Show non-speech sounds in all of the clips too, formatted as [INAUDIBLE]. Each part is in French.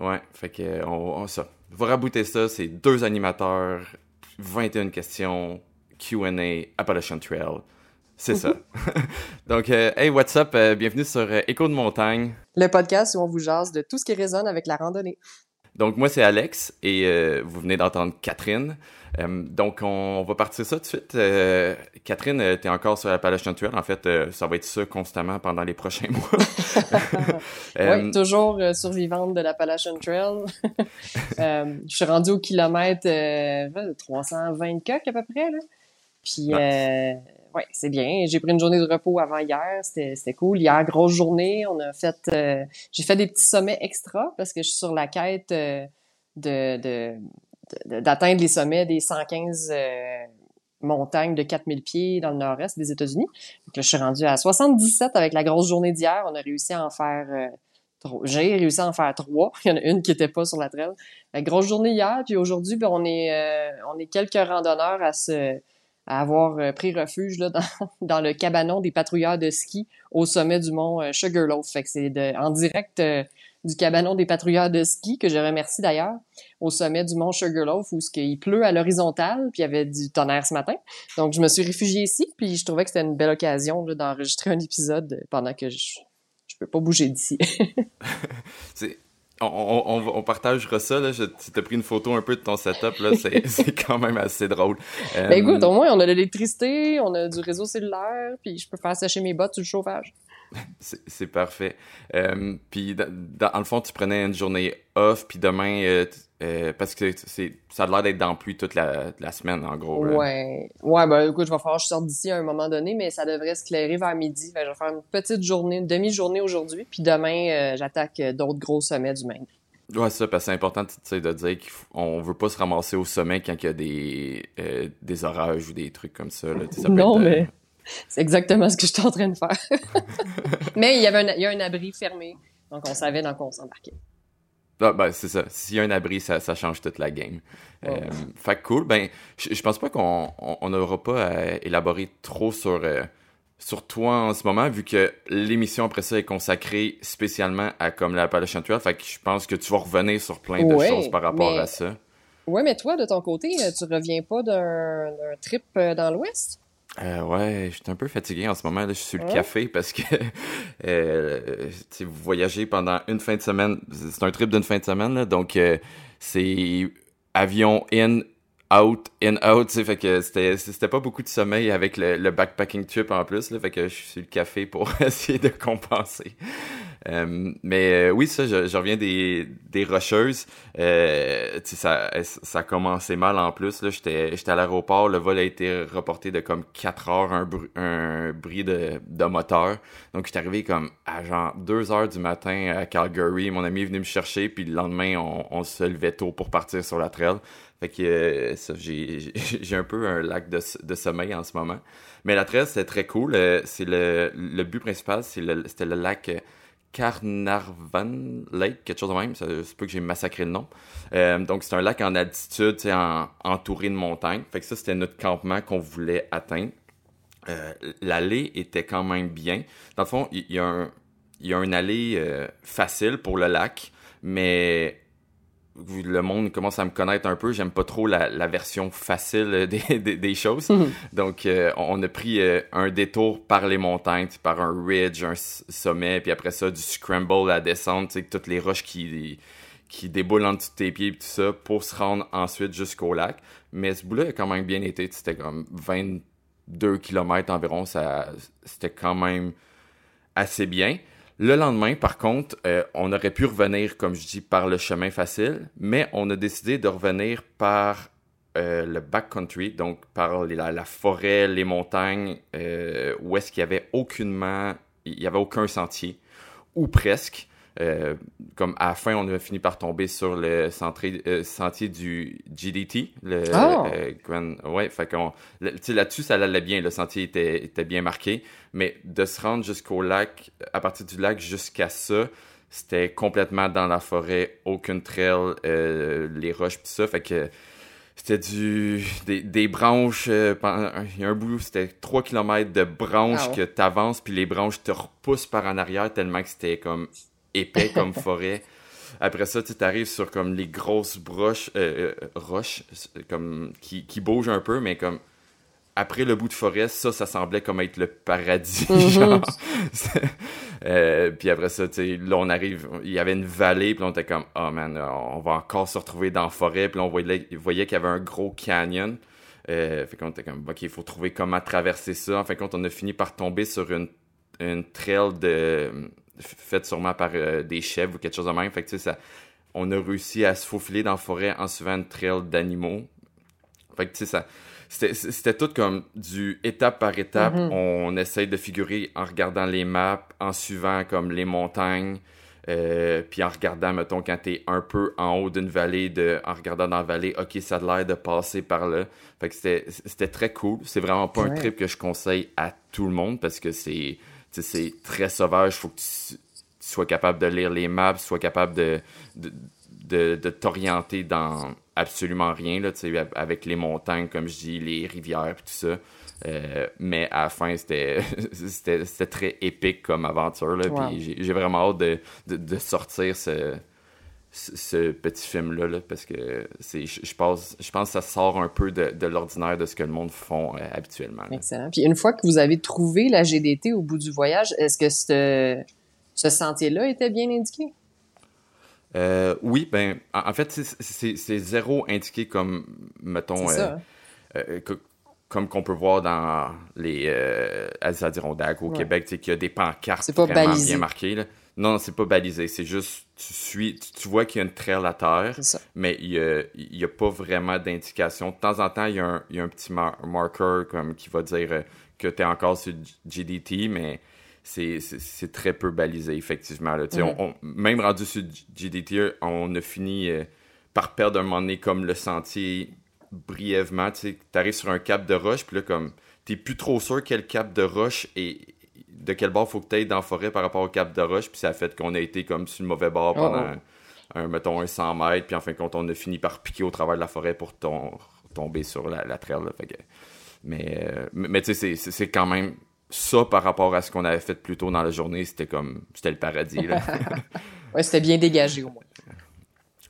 Ouais, fait que on, on ça. Vous raboutez ça, c'est deux animateurs, 21 questions, Q&A, Appalachian Trail. C'est ça. [LAUGHS] Donc, euh, hey, what's up? Euh, bienvenue sur euh, Écho de montagne. Le podcast où on vous jase de tout ce qui résonne avec la randonnée. Donc, moi, c'est Alex et euh, vous venez d'entendre Catherine. Euh, donc, on va partir ça tout de suite. Euh, Catherine, euh, t'es encore sur Appalachian Trail. En fait, ça va être ça constamment pendant les prochains [LAUGHS] mois. [LAUGHS] Oui, toujours survivante de l'Appalachian Trail. [LAUGHS] Je suis rendue au kilomètre euh, 320 coques à peu près. Là. Puis, euh, ouais, c'est bien. J'ai pris une journée de repos avant hier. C'était cool. Hier, grosse journée. On a fait... euh, J'ai fait des petits sommets extra parce que je suis sur la quête euh, d'atteindre les sommets des 115 euh, montagnes de 4000 pieds dans le nord-est des États-Unis. Je suis rendue à 77 avec la grosse journée d'hier. On a réussi à en faire trois. J'ai réussi à en faire trois. [LAUGHS] Il y en a une qui était pas sur la trail. La grosse journée hier, puis aujourd'hui, ben, on est on est quelques randonneurs à se à avoir euh, pris refuge là, [LAUGHS] dans, dans le cabanon des patrouilleurs de ski au sommet du mont euh, Sugarloaf. Fait que c'est en direct euh, du cabanon des patrouilleurs de ski, que je remercie d'ailleurs, au sommet du mont Sugarloaf, où qu'il pleut à l'horizontale, puis il y avait du tonnerre ce matin. Donc, je me suis réfugiée ici, puis je trouvais que c'était une belle occasion là, d'enregistrer un épisode pendant que je, je peux pas bouger d'ici. [LAUGHS] on, on, on- partagera ça. Là. Je, tu t'as pris une photo un peu de ton setup. là. C'est [LAUGHS] c'est quand même assez drôle. Euh, Ben écoute, au moins, on a de l'électricité, on a du réseau cellulaire, puis je peux faire sécher mes bottes sur le chauffage. [LAUGHS] C'est parfait. Euh, puis dans, dans le fond, tu prenais une journée off, puis demain, euh, euh, parce que c'est ça a l'air d'être dans la pluie toute la, la semaine, en gros. là. Ouais. Ouais, ben écoute, je vais falloir que je sorte d'ici à un moment donné, mais ça devrait se clairer vers midi. Fait je vais faire une petite journée, une demi-journée aujourd'hui, puis demain, euh, j'attaque d'autres gros sommets du Maine. Ouais, ça, parce que c'est important tu sais, de dire qu'on veut pas se ramasser au sommet quand il y a des, euh, des orages ou des trucs comme ça. Là. Ça peut non, être, euh, mais c'est exactement ce que j'étais en train de faire. [LAUGHS] mais il y avait un, il y a un abri fermé, donc on savait dans quoi on s'embarquait. Ah, ben, c'est ça. S'il y a un abri, ça, ça change toute la game. Euh, fait que cool. Ben, je, je pense pas qu'on on on n'aura pas à élaborer trop sur, euh, sur toi en ce moment, vu que l'émission après ça est consacrée spécialement à comme la Appalachian Trail. Fait que je pense que tu vas revenir sur plein de Ouais, choses par rapport mais- à ça. Ouais, mais toi, de ton côté, euh, tu reviens pas d'un trip euh, dans l'Ouest? Euh, ouais, je suis un peu fatigué en ce moment. Là, je suis sur le Ouais. café parce que [LAUGHS] euh, vous voyagez pendant une fin de semaine. C'est un trip d'une fin de semaine, là, donc euh, c'est avion in, out, in, out. tu sais, Fait que c'était c'était pas beaucoup de sommeil avec le, le backpacking trip en plus. Là, fait que je suis sur le café pour [LAUGHS] essayer de compenser. Euh, mais euh, oui, ça, je, reviens des, des rocheuses. Euh, ça, ça a commencé mal en plus. J'étais à l'aéroport, le vol a été reporté de comme 4 heures, un, bru- un bruit de, de moteur. Donc, j'étais arrivé comme à genre 2 heures du matin à Calgary. Mon ami est venu me chercher, puis le lendemain, on, se levait tôt pour partir sur la trail. Fait que j'ai un peu un lac de, de sommeil en ce moment. Mais la trail, c'est très cool. Le, le but principal, c'est le- c'était le lac Carnarvon Lake, quelque chose de même. Ça se peut que j'ai massacré le nom. Euh, donc, c'est un lac en altitude, en- entouré de montagnes. Fait que ça, c'était notre campement qu'on voulait atteindre. Euh, L'allée était quand même bien. Dans le fond, il y, a y a une allée euh, facile pour le lac, mais le monde commence à me connaître un peu. J'aime pas trop la, la version facile [LAUGHS] des, des, des choses. Donc, euh, on a pris euh, un détour par les montagnes, par un ridge, un sommet, puis après ça, du scramble à descendre, toutes les roches qui, qui déboulent en dessous de tes pieds, tout ça, pour se rendre ensuite jusqu'au lac. Mais ce bout-là a quand même bien été. C'était comme 22 km environ. Ça, c'était quand même assez bien. Le lendemain, par contre, euh, on aurait pu revenir, comme je dis, par le chemin facile, mais on a décidé de revenir par euh, le backcountry, donc par la forêt, les montagnes, euh, où est-ce qu'il y avait aucunement, il y avait aucun sentier, ou presque. Euh, comme à la fin, on a fini par tomber sur le centré- euh, sentier du GDT, le Ah! euh, Grand, ouais, fait qu'on, là-dessus, ça allait bien, le sentier était, était bien marqué, mais de se rendre jusqu'au lac, à partir du lac jusqu'à ça, c'était complètement dans la forêt, aucune trail, euh, les roches pis ça, fait que c'était du des, des branches, euh, il y a un bout, c'était 3 km de branches Ah que t'avances, puis les branches te repoussent par en arrière tellement que c'était comme épais comme forêt. après ça, tu arrives sur comme les grosses broches, euh, euh, roches comme, qui, qui bougent un peu, mais comme après le bout de forêt, ça, ça semblait comme être le paradis. [LAUGHS] genre. [LAUGHS] Euh, puis après ça, tu là, on arrive, il y avait une vallée, puis on était comme, oh man, on va encore se retrouver dans la forêt, puis on voyait, voyait qu'il y avait un gros canyon. Euh, fait qu'on était comme, ok, il faut trouver comment traverser ça. En fin de compte, on a fini par tomber sur une, une trail de, faite sûrement par euh, des chèvres ou quelque chose de même. Fait que, tu sais, ça, on a réussi à se faufiler dans la forêt en suivant une trail d'animaux. Fait que, tu sais, ça, c'était tout comme du étape par étape. Mhm. On essaye de figurer en regardant les maps, en suivant comme les montagnes, euh, puis en regardant, mettons, quand t'es un peu en haut d'une vallée, de, en regardant dans la vallée, ok, ça a l'air de passer par là. Fait que c'était très cool. C'est vraiment pas un trip que je conseille à tout le monde parce que c'est c'est très sauvage. Faut que tu, tu sois capable de lire les maps, sois capable de, de, de, de t'orienter dans absolument rien, là, avec les montagnes, comme je dis, les rivières, puis tout ça. Euh, mais à la fin, c'était [LAUGHS] très épique comme aventure. Wow. J'ai- j'ai vraiment hâte de, de, de sortir ce, ce, petit film-là, là, parce que c'est je pense, je pense que ça sort un peu de, de l'ordinaire de ce que le monde font euh, habituellement. là. Excellent. Puis une fois que vous avez trouvé la GDT au bout du voyage, est-ce que ce, ce sentier-là était bien indiqué? Euh, oui, ben, en, en fait, c'est- zéro indiqué comme, mettons, euh, hein? co- comme qu'on peut voir dans les euh, Adirondack au Ouais. Québec, qu'il y a des pancartes C'est pas vraiment balisé. bien marquées. Là. Non, c'est pas balisé. C'est juste, tu suis, tu, tu vois qu'il y a une trail à terre, mais il y a, pas vraiment d'indication. De temps en temps, il y a un, il y a un petit mar- marker comme qui va dire euh, que tu es encore sur GDT, mais c'est très peu balisé, effectivement. Là. Mhm. on- on- même rendu sur GDT, on a fini euh, par perdre un moment donné comme le sentier brièvement. Tu arrives sur un cap de roche, puis là, comme, t'es plus trop sûr quel cap de roche et de quel bord faut que t'ailles dans la forêt par rapport au cap de roche, puis ça a fait qu'on a été comme sur le mauvais bord Oh, pendant, oh. Un, mettons, un 100 mètres, puis en fin de compte, on a fini par piquer au travers de la forêt pour tom- tomber sur la, la trail. là. Fait que- mais, euh, mais, tu sais, c'est- c'est c'est quand même ça par rapport à ce qu'on avait fait plus tôt dans la journée, c'était comme, c'était le paradis, là. [LAUGHS] [LAUGHS] Ouais, c'était bien dégagé au moins.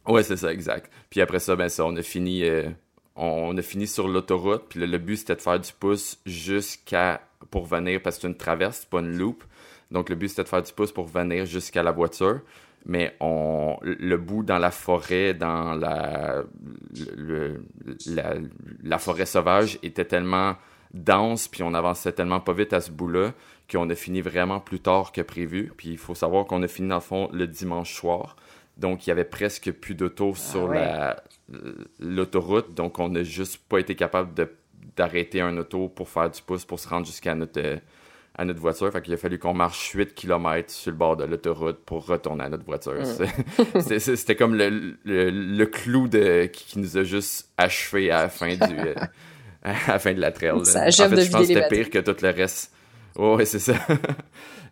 Ouais, c'est ça, exact. Puis après ça, ben ça, on a fini, euh, on a fini sur l'autoroute. Puis le, le but c'était de faire du pouce jusqu'à pour venir parce que c'est une traverse, c'est pas une loop. Donc le but c'était de faire du pouce pour venir jusqu'à la voiture. Mais on, le bout dans la forêt, dans la, le- la, la forêt sauvage était tellement dense, puis on avançait tellement pas vite à ce bout-là qu'on a fini vraiment plus tard que prévu. Puis il faut savoir qu'on a fini dans le fond le dimanche soir. Donc, il y avait presque plus d'auto sur ouais. la- l'autoroute. Donc, on n'a juste pas été capable de- d'arrêter un auto pour faire du pouce pour se rendre jusqu'à notre, euh, à notre voiture. Fait qu'il a fallu qu'on marche 8 km sur le bord de l'autoroute pour retourner à notre voiture. C'est- [LAUGHS] C'était c'est- c'était comme le, le, le clou de, qui, qui nous a juste achevé à la fin du... euh, [LAUGHS] à la fin de la trail. Ça en fait, de je pense que c'était pire que tout le reste. Oh, ouais, c'est ça. [LAUGHS]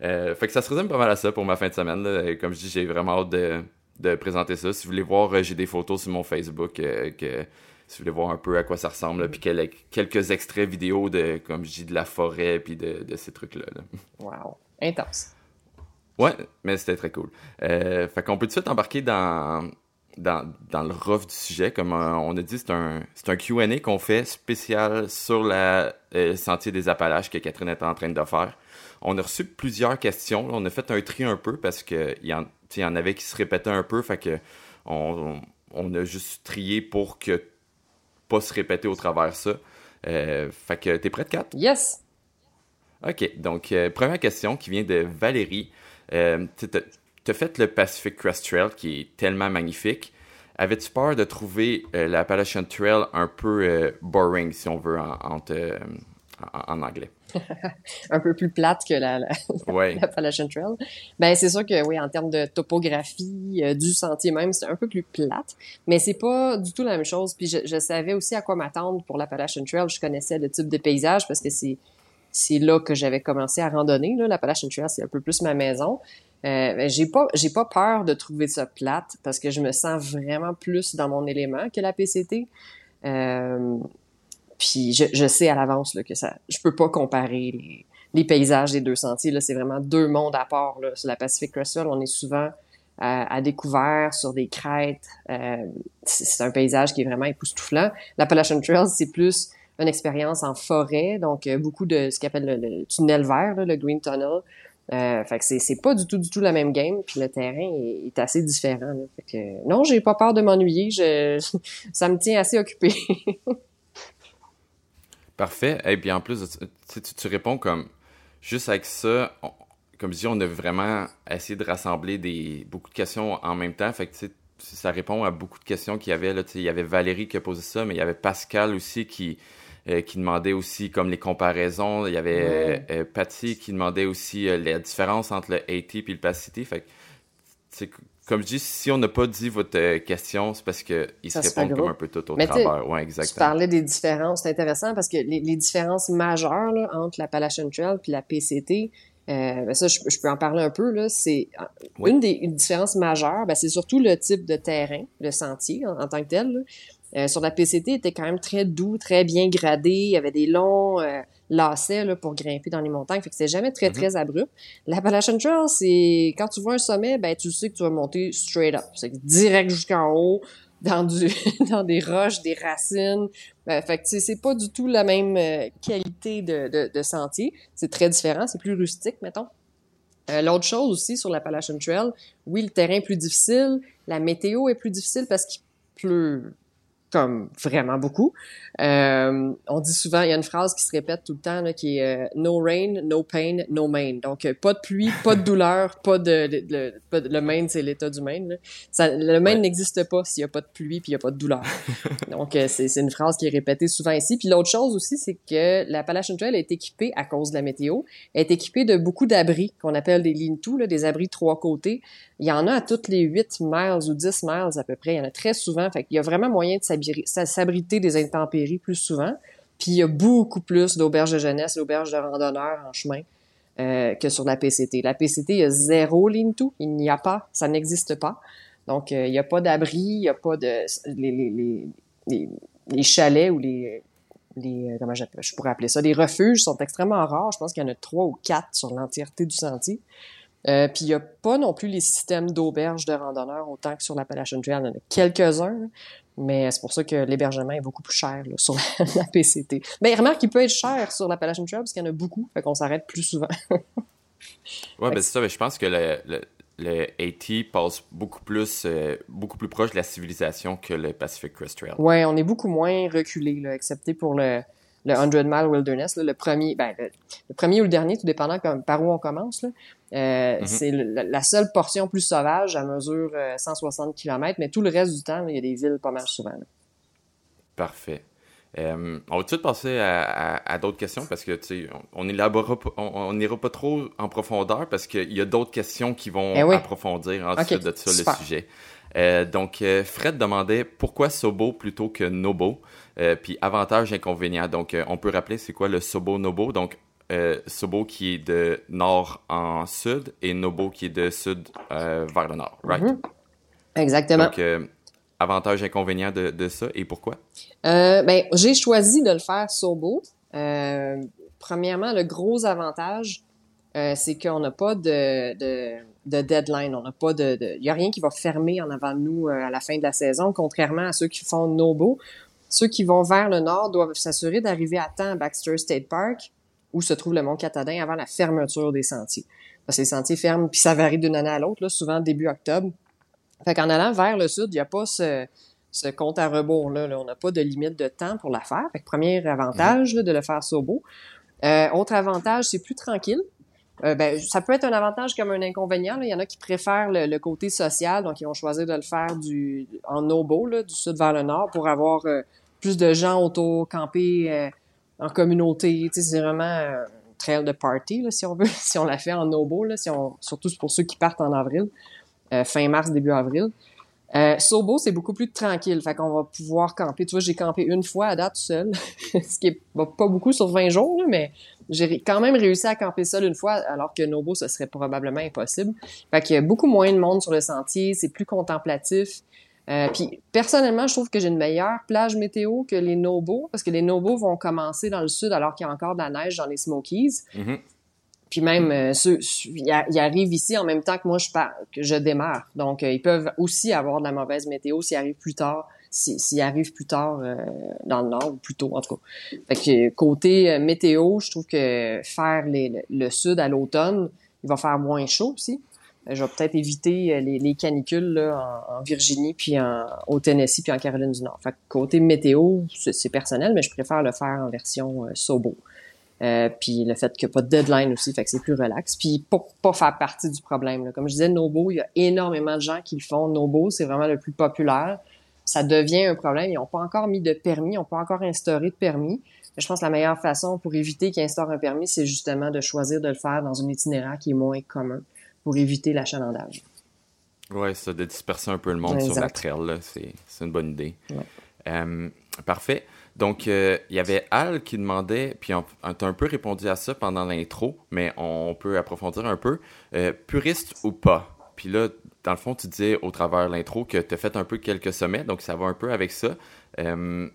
Euh, fait que ça se résume pas mal à ça pour ma fin de semaine. là. Comme je dis, j'ai vraiment hâte de, de présenter ça. Si vous voulez voir, euh, j'ai des photos sur mon Facebook euh, que si vous voulez voir un peu à quoi ça ressemble, là, puis quel- quelques extraits vidéo de, comme je dis, de la forêt puis de, de ces trucs-là. là. [LAUGHS] Wow. Intense. Ouais, mais c'était très cool. Euh, fait qu'on peut tout de suite embarquer dans, dans, dans le rough du sujet. Comme euh, on a dit, c'est un, c'est un Q&A qu'on fait spécial sur la euh, Sentier des Appalaches que Catherine est en train de faire. On a reçu plusieurs questions. On a fait un tri un peu parce que il y, en, il y en avait qui se répétaient un peu. Fait que on, on a juste trié pour que pas se répéter au travers ça. Euh, fait que t'es prête, Kat? Yes! OK. Donc, euh, première question qui vient de Valérie. Euh, tu as fait le Pacific Crest Trail qui est tellement magnifique. Avais-tu peur de trouver euh, l'Appalachian Trail un peu euh, boring, si on veut, en, en, te- en- en anglais? [LAUGHS] Un peu plus plate que la, la, [LAUGHS] Ouais. l'Appalachian Trail. Ben, c'est sûr que oui, en termes de topographie, euh, du sentier même, c'est un peu plus plate, mais c'est pas du tout la même chose. Puis je, je savais aussi à quoi m'attendre pour l'Appalachian Trail. Je connaissais le type de paysage parce que c'est c'est là que j'avais commencé à randonner. Là, l'Appalachian Trail, c'est un peu plus ma maison. Euh, ben, j'ai pas j'ai pas peur de trouver ça plate parce que je me sens vraiment plus dans mon élément que la PCT. Euh, puis je, je sais à l'avance là, que ça, je peux pas comparer les, les paysages des deux sentiers. Là, c'est vraiment deux mondes à part. Là. Sur la Pacific Crest Trail, on est souvent à, découvert sur des crêtes. Euh, c'est un paysage qui est vraiment époustouflant. L'Appalachian Trail, c'est plus une expérience en forêt, donc euh, beaucoup de ce qu'on appelle le, tunnel vert, le Green Tunnel. Euh, fait que c'est pas du tout du tout la même game, puis le terrain est, assez différent. Fait que, non, j'ai pas peur de m'ennuyer, je, [LAUGHS] ça me tient assez occupé. [LAUGHS] Parfait. Et puis en plus, tu, tu, réponds comme juste avec ça, comme je dis, on a vraiment essayé de rassembler des beaucoup de questions en même temps. Fait que ça répond à beaucoup de questions qu'il y avait. Là, il y avait Valérie qui a posé ça, mais il y avait Pascal aussi qui euh, qui demandait aussi comme les comparaisons. Il y avait euh, euh, Patty qui demandait aussi la différence entre le AT et le Pacity. Fait que, comme je dis, si on n'a pas dit votre question, c'est parce qu'ils se répondent comme un peu tout au travers. Ouais, exactement. Tu parlais des différences, c'est intéressant parce que les, différences majeures là, entre l'Appalachian Trail et la PCT, euh, ben ça, je, peux en parler un peu. Là. C'est une des différences majeures, ben, c'est surtout le type de terrain, le sentier en, tant que tel. Là. Euh, sur la PCT, était quand même très doux, très bien gradé. Il y avait des longs euh, lacets là, pour grimper dans les montagnes. Fait que c'est jamais très, mm-hmm. très abrupt. L'Appalachian Trail, c'est quand tu vois un sommet, ben tu sais que tu vas monter straight up. C'est direct jusqu'en haut, dans du [LAUGHS] dans des roches, des racines. Euh, fait que c'est pas du tout la même euh, qualité de, de, de sentier. C'est très différent, c'est plus rustique, mettons. L'autre chose aussi sur l'Appalachian Trail, oui, le terrain est plus difficile, la météo est plus difficile parce qu'il pleut comme vraiment beaucoup. Euh, on dit souvent, il y a une phrase qui se répète tout le temps là, qui est euh, no rain, no pain, no Maine. Donc euh, pas de pluie, pas de douleur, [LAUGHS] pas de, le Maine, c'est l'état du Maine. Ça, le Maine n'existe pas s'il y a pas de pluie puis il y a pas de douleur. [LAUGHS] Donc c'est, c'est une phrase qui est répétée souvent ici. Puis l'autre chose aussi, c'est que la Appalachian Trail est équipée à cause de la météo, est équipée de beaucoup d'abris qu'on appelle des lean-to, des abris de trois côtés. Il y en a à toutes les 8 miles ou 10 miles à peu près. Il y en a très souvent. Fait qu'il y a vraiment moyen de s'abriter des intempéries plus souvent. Puis il y a beaucoup plus d'auberges de jeunesse, d'auberges de randonneurs en chemin euh, que sur la PCT. La PCT, il y a zéro ligne. Il n'y a pas. Ça n'existe pas. Donc, euh, il n'y a pas d'abri, il n'y a pas de... Les, chalets ou les... euh, comment je pourrais appeler ça? Les refuges sont extrêmement rares. Je pense qu'il y en a trois ou quatre sur l'entièreté du sentier. Puis il n'y a pas non plus les systèmes d'auberges de randonneurs autant que sur l'Appalachian Trail. Il y en a quelques-uns, mais c'est pour ça que l'hébergement est beaucoup plus cher là, sur [LAUGHS] la, PCT. Mais remarque qu'il peut être cher sur l'Appalachian Trail parce qu'il y en a beaucoup, fait qu'on s'arrête plus souvent. [LAUGHS] ouais, ben c'est ça. Mais je pense que le, le, le AT passe beaucoup plus, euh, beaucoup plus proche de la civilisation que le Pacific Crest Trail. Ouais, on est beaucoup moins reculé, excepté pour le le 100 Mile Wilderness, le premier, ben, le, premier ou le dernier, tout dépendant comme, par où on commence. Là. Euh, mm-hmm. C'est la, seule portion plus sauvage à mesure 160 euh, km, mais tout le reste du temps, il y a des villes pas mal souvent. Parfait. Euh, on va tout de suite passer à, d'autres questions parce que tu sais, on n'ira on, pas trop en profondeur parce qu'il y a d'autres questions qui vont eh approfondir ensuite de ça le sujet. Euh, donc, euh, Fred demandait pourquoi Sobo plutôt que Nobo, euh, puis avantages et inconvénients. Donc, on peut rappeler c'est quoi le Sobo Nobo. Donc, Sobo qui est de nord en sud et Nobo qui est de sud vers le nord, right? Mm-hmm. Exactement. Donc, avantages et inconvénients de, de, ça et pourquoi? ben, j'ai choisi de le faire Sobo. premièrement, le gros avantage, c'est qu'on n'a pas de, de de deadline. On n'a pas de, il y a rien qui va fermer en avant de nous euh, à la fin de la saison, contrairement à ceux qui font Nobo. Ceux qui vont vers le nord doivent s'assurer d'arriver à temps à Baxter State Park, où se trouve le Mont Catadin, avant la fermeture des sentiers. Parce que les sentiers ferment, puis ça varie d'une année à l'autre, souvent début octobre. Fait qu'en allant vers le sud, il n'y a pas ce, ce compte à rebours-là. On n'a pas de limite de temps pour la faire. Fait que premier avantage de le faire sobo. Euh, autre avantage, c'est plus tranquille. Euh, ben, ça peut être un avantage comme un inconvénient. Il y en a qui préfèrent le, côté social, donc ils vont choisir de le faire du en nobo, là, du sud vers le nord, pour avoir euh, plus de gens autour, camper euh, en communauté. C'est vraiment un trail de party, là, si on veut, [LAUGHS] si on la fait en nobo, là, si on, surtout pour ceux qui partent en avril, fin mars, début avril. Euh, Sobo, c'est beaucoup plus tranquille. Fait qu'on va pouvoir camper. Tu vois, j'ai campé une fois à date seul, [LAUGHS] ce qui est pas beaucoup sur 20 jours, mais j'ai quand même réussi à camper seul une fois, alors que Nobo, ce serait probablement impossible. Fait qu'il y a beaucoup moins de monde sur le sentier, c'est plus contemplatif. Euh, puis personnellement, je trouve que j'ai une meilleure plage météo que les Nobo, parce que les Nobo vont commencer dans le sud alors qu'il y a encore de la neige dans les Smokies. Mm-hmm. Puis même euh, ceux, ils, arrivent ici en même temps que moi je pars, que je démarre. Donc ils peuvent aussi avoir de la mauvaise météo s'ils arrivent plus tard, s'ils arrivent plus tard dans le nord ou plus tôt en tout cas. Fait que côté météo, je trouve que faire les, le sud à l'automne, il va faire moins chaud aussi. Je vais peut-être éviter les, canicules là, en, Virginie, puis en, au Tennessee, puis en Caroline du Nord. Fait que côté météo, c'est personnel, mais je préfère le faire en version sobo. Euh, puis le fait qu'il n'y a pas de deadline aussi, fait que c'est plus relax. Puis pour pas faire partie du problème. Là. Comme je disais, Nobo, il y a énormément de gens qui le font. Nobo, c'est vraiment le plus populaire. Ça devient un problème. Ils n'ont pas encore mis de permis, ils n'ont pas encore instauré de permis. Mais je pense que la meilleure façon pour éviter qu'ils instaurent un permis, c'est justement de choisir de le faire dans un itinéraire qui est moins commun pour éviter l'achalandage. Oui, ça, de disperser un peu le monde sur la trail, c'est une bonne idée. Euh, parfait. Donc, euh, il y avait Al qui demandait, puis on, a un peu répondu à ça pendant l'intro, mais on peut approfondir un peu. Euh, puriste ou pas? Puis là, dans le fond, tu disais au travers l'intro que tu as fait un peu quelques sommets, donc ça va un peu avec ça. Euh,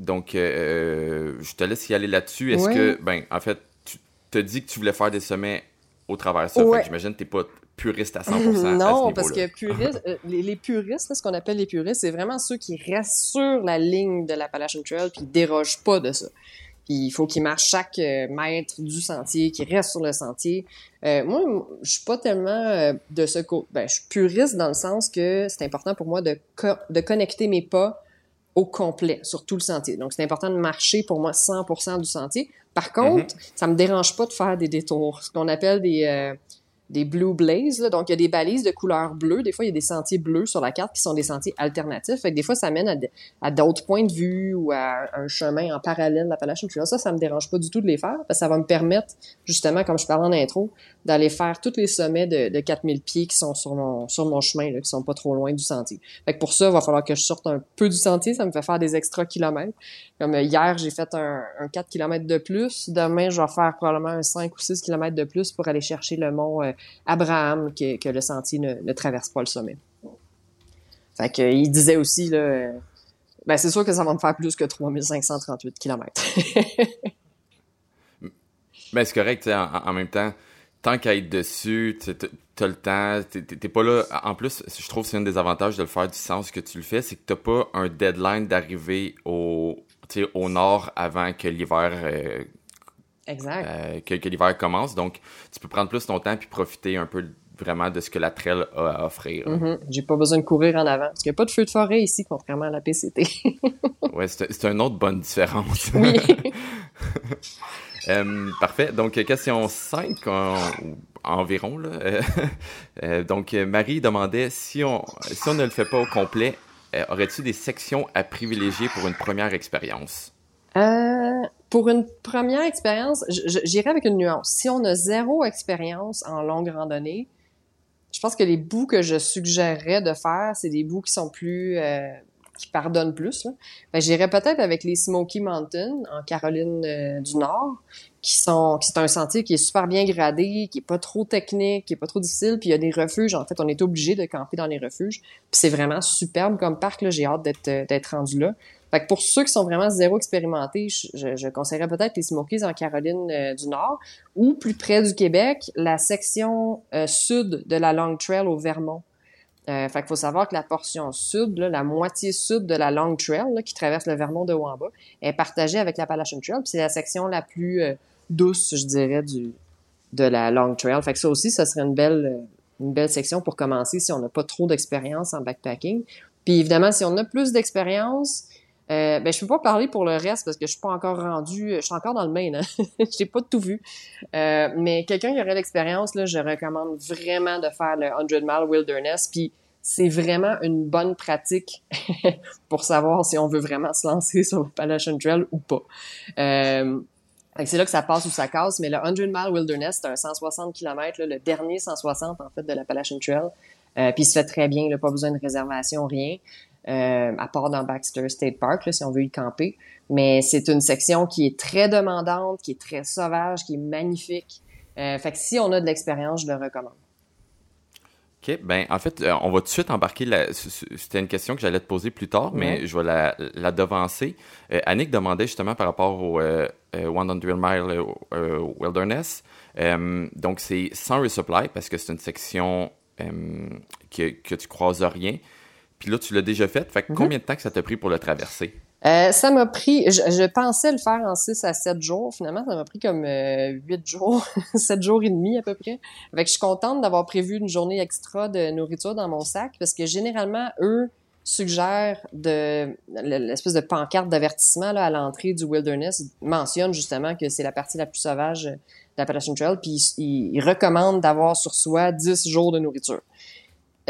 donc, je te laisse y aller là-dessus. Est-ce que, ben, en fait, tu te dis que tu voulais faire des sommets au travers de ça. Fait que j'imagine que t'es pas puriste à [LAUGHS] 100%. non, parce que puriste, euh, les, puristes, ce qu'on appelle les puristes, c'est vraiment ceux qui restent sur la ligne de l'Appalachian Trail puis ils dérogent pas de ça. Puis il faut qu'ils marchent chaque euh, mètre du sentier, qu'ils restent sur le sentier. Euh, moi, je suis pas tellement de ce côté. Ben, je suis puriste dans le sens que c'est important pour moi de, de connecter mes pas au complet sur tout le sentier. Donc, c'est important de marcher pour moi 100% du sentier. Par contre, mm-hmm. ça me dérange pas de faire des détours, ce qu'on appelle des des blue blaze. Donc, il y a des balises de couleur bleue. Des fois, il y a des sentiers bleus sur la carte qui sont des sentiers alternatifs. Fait que des fois, ça mène à, d'autres points de vue ou à un chemin en parallèle de l'Appalachian Trail. Ça, ça me dérange pas du tout de les faire parce que ça va me permettre, justement, comme je parlais en intro, d'aller faire tous les sommets de, de 4000 pieds qui sont sur mon, chemin, là, qui sont pas trop loin du sentier. Fait que pour ça, il va falloir que je sorte un peu du sentier. Ça me fait faire des extra kilomètres. Comme euh, hier, j'ai fait un, un 4 km de plus. Demain, je vais faire probablement un 5 ou 6 km de plus pour aller chercher le mont euh, Abraham, que, le sentier ne, traverse pas le sommet. Fait il disait aussi, euh, ben, c'est sûr que ça va me faire plus que 3538 km. [LAUGHS] Ben, c'est correct, en, même temps, tant qu'à être dessus, t'as le temps, t'es pas là. En plus, je trouve que c'est un des avantages de le faire du sens que tu le fais, c'est que t'as pas un deadline d'arriver au, au nord avant que l'hiver euh, exact. Euh, que, l'hiver commence. Donc, tu peux prendre plus ton temps puis profiter un peu vraiment de ce que la trail a à offrir. Mm-hmm. J'ai pas besoin de courir en avant. Parce qu'il n'y a pas de feu de forêt ici, contrairement à la PCT. [LAUGHS] ouais, c'est une autre bonne différence. Oui. [LAUGHS] Euh, parfait. Donc, question 5 environ. Là. Euh, donc, Marie demandait si on, si on ne le fait pas au complet, aurais-tu des sections à privilégier pour une première expérience? Euh, pour une première expérience, j'irai avec une nuance. Si on a zéro expérience en longue randonnée, je pense que les bouts que je suggérerais de faire, c'est des bouts qui sont plus euh, qui pardonnent plus. Ben, j'irais peut-être avec les Smoky Mountains en Caroline euh, du Nord, qui sont qui c'est un sentier qui est super bien gradé, qui est pas trop technique, qui est pas trop difficile, puis il y a des refuges. En fait, on est obligé de camper dans les refuges. Puis c'est vraiment superbe comme parc. J'ai hâte d'être d'être rendu là. Fait que pour ceux qui sont vraiment zéro expérimentés, je, conseillerais peut-être les Smokies en Caroline euh, du Nord ou plus près du Québec, la section euh, sud de la Long Trail au Vermont. Euh, fait qu'il faut savoir que la portion sud, la moitié sud de la Long Trail qui traverse le Vermont de haut en bas, est partagée avec la Trail. c'est la section la plus euh, douce, je dirais, de la Long Trail. Fait que ça aussi, ça serait une belle une belle section pour commencer si on n'a pas trop d'expérience en backpacking. Puis évidemment, si on a plus d'expérience, euh, ben, je peux pas parler pour le reste parce que je suis pas encore rendu, je suis encore dans le Maine, hein? [LAUGHS] j'ai pas tout vu. Euh, mais quelqu'un qui aurait l'expérience, là, je recommande vraiment de faire le 100 Mile Wilderness. Puis c'est vraiment une bonne pratique [LAUGHS] pour savoir si on veut vraiment se lancer sur le Appalachian Trail ou pas. Euh, c'est là que ça passe ou ça casse, mais le 100 Mile Wilderness, c'est un 160 km, le dernier 160 en fait de l'Appalachian Trail. Euh, puis il se fait très bien, là, pas besoin de réservation, rien. Euh, à part dans Baxter State Park, là, si on veut y camper. Mais c'est une section qui est très demandante, qui est très sauvage, qui est magnifique. Euh, fait que si on a de l'expérience, je le recommande. OK. Ben, en fait, euh, on va tout de suite embarquer. La... C'était une question que j'allais te poser plus tard, mais je vais la, la devancer. Euh, Annick demandait justement par rapport au euh, 100 euh, Mile Wilderness. donc, c'est sans resupply parce que c'est une section que, que tu croises rien. Puis là, tu l'as déjà fait. Fait mm-hmm. combien de temps que ça t'a pris pour le traverser? Euh, ça m'a pris, je, pensais le faire en 6 à 7 jours. Finalement, ça m'a pris comme euh, 8 jours, [LAUGHS] 7 jours et demi à peu près. Fait que je suis contente d'avoir prévu une journée extra de nourriture dans mon sac parce que généralement, eux suggèrent de l'espèce de pancarte d'avertissement à l'entrée du wilderness mentionne justement que c'est la partie la plus sauvage d'Appalachian Trail puis ils, ils recommandent d'avoir sur soi 10 jours de nourriture.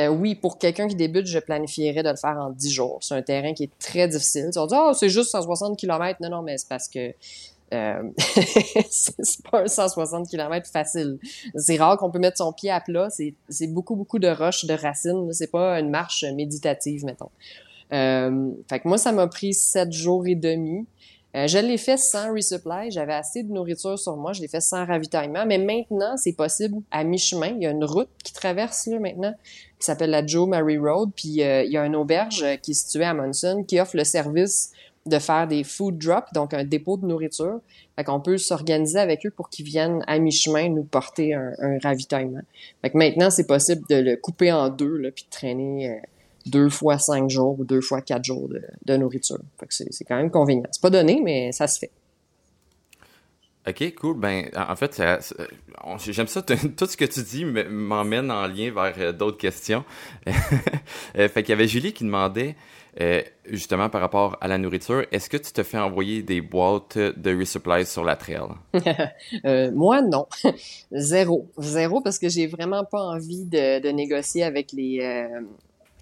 Euh, oui, pour quelqu'un qui débute, je planifierais de le faire en 10 jours. C'est un terrain qui est très difficile. Tu vas dire, oh, c'est juste 160 km. Non, non, mais c'est parce que euh, [LAUGHS] c'est pas un 160 km facile. C'est rare qu'on peut mettre son pied à plat. C'est beaucoup, beaucoup de roches, de racines. C'est pas une marche méditative, mettons. Euh, fait que moi, ça m'a pris 7 jours et demi. Euh, je l'ai fait sans resupply, j'avais assez de nourriture sur moi, je l'ai fait sans ravitaillement, mais maintenant, c'est possible à mi-chemin. Il y a une route qui traverse là maintenant, qui s'appelle la Joe Mary Road, puis euh, il y a une auberge qui est située à Monson qui offre le service de faire des food drops, donc un dépôt de nourriture. Fait qu'on peut s'organiser avec eux pour qu'ils viennent à mi-chemin nous porter un, ravitaillement. Fait que maintenant, c'est possible de le couper en deux, là, puis de traîner euh, deux fois cinq jours ou deux fois quatre jours de, nourriture. c'est quand même convenient. C'est pas donné, mais ça se fait. Ok, cool. Ben, en fait, j'aime ça. [LAUGHS] Tout ce que tu dis m'emmène en lien vers euh, d'autres questions. [LAUGHS] Euh, fait qu'il y avait Julie qui demandait, euh, justement, par rapport à la nourriture, est-ce que tu te fais envoyer des boîtes de resupply sur la trail? [LAUGHS] moi, non. Zéro. Zéro parce que j'ai vraiment pas envie de, négocier avec les,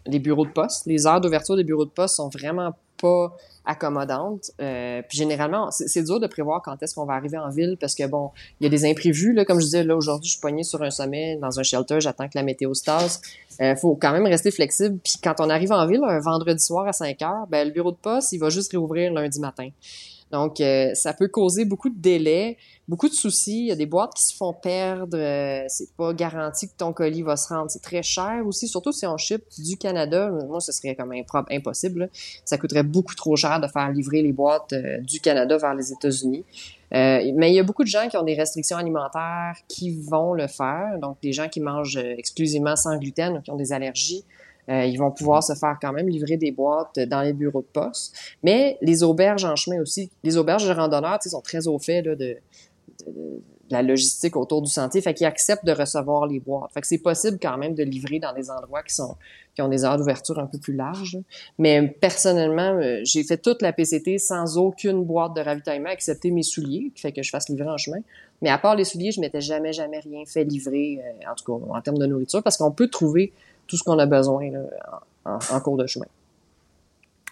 les bureaux de poste. Les heures d'ouverture des bureaux de poste sont vraiment pas accommodantes. Euh, puis généralement, c'est dur de prévoir quand est-ce qu'on va arriver en ville parce que bon, il y a des imprévus. Là, comme je disais, là aujourd'hui, je suis poigné sur un sommet dans un shelter, j'attends que la météo se tasse. Euh, faut quand même rester flexible. Puis quand on arrive en ville un vendredi soir à 5 heures, ben le bureau de poste, il va juste réouvrir lundi matin. Donc, euh, ça peut causer beaucoup de délais, beaucoup de soucis. Il y a des boîtes qui se font perdre. Euh, c'est pas garanti que ton colis va se rendre. C'est très cher aussi, surtout si on ship du Canada. Moi, ce serait comme impossible. Ça coûterait beaucoup trop cher de faire livrer les boîtes euh, du Canada vers les États-Unis. mais il y a beaucoup de gens qui ont des restrictions alimentaires qui vont le faire. Donc, des gens qui mangent exclusivement sans gluten ou qui ont des allergies. Euh, ils vont pouvoir se faire quand même livrer des boîtes dans les bureaux de poste. Mais les auberges en chemin aussi, les auberges de randonneurs sont très au fait de, de, la logistique autour du sentier, fait qu'ils acceptent de recevoir les boîtes. Fait que c'est possible quand même de livrer dans des endroits qui sont qui ont des heures d'ouverture un peu plus larges. Mais personnellement, euh, j'ai fait toute la PCT sans aucune boîte de ravitaillement, excepté mes souliers, qui fait que je fasse livrer en chemin. Mais à part les souliers, je m'étais jamais, jamais rien fait livrer, euh, en tout cas en termes de nourriture, parce qu'on peut trouver tout ce qu'on a besoin en, cours de chemin.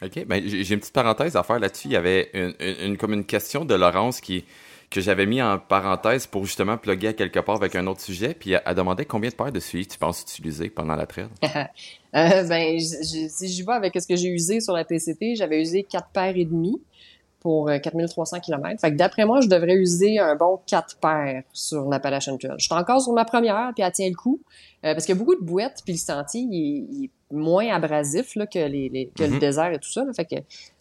OK. Ben, j'ai une petite parenthèse à faire là-dessus. Il y avait une, comme une question de Laurence qui, que j'avais mis en parenthèse pour justement plugger à quelque part avec un autre sujet. Puis elle, demandait combien de paires de souliers tu penses utiliser pendant la traite? [LAUGHS] euh, ben, si j'y vais avec ce que j'ai usé sur la PCT, j'avais usé quatre paires et demie pour 4300 euh, km. Fait que d'après moi, je devrais user un bon 4 paires sur l'Appalachian Trail. Je suis encore sur ma première, puis elle tient le coup. Euh, parce qu'il y a beaucoup de bouettes, puis le sentier, il, est moins abrasif là, que, les, que le mm-hmm. désert et tout ça. fait que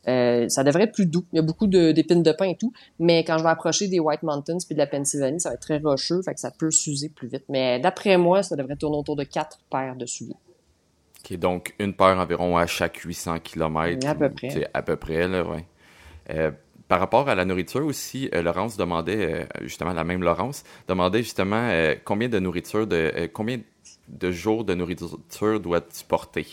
euh, ça devrait être plus doux. Il y a beaucoup d'épines de, pin et tout. Mais quand je vais approcher des White Mountains puis de la Pennsylvanie, ça va être très rocheux, fait que ça peut s'user plus vite. Mais d'après moi, ça devrait tourner autour de 4 paires de souliers. OK, donc une paire environ à chaque 800 km. À peu près. À peu près, là, ouais. Euh, par rapport à la nourriture aussi, euh, Laurence demandait, euh, justement, la même Laurence, demandait justement combien de nourriture, de combien de jours de nourriture dois-tu porter?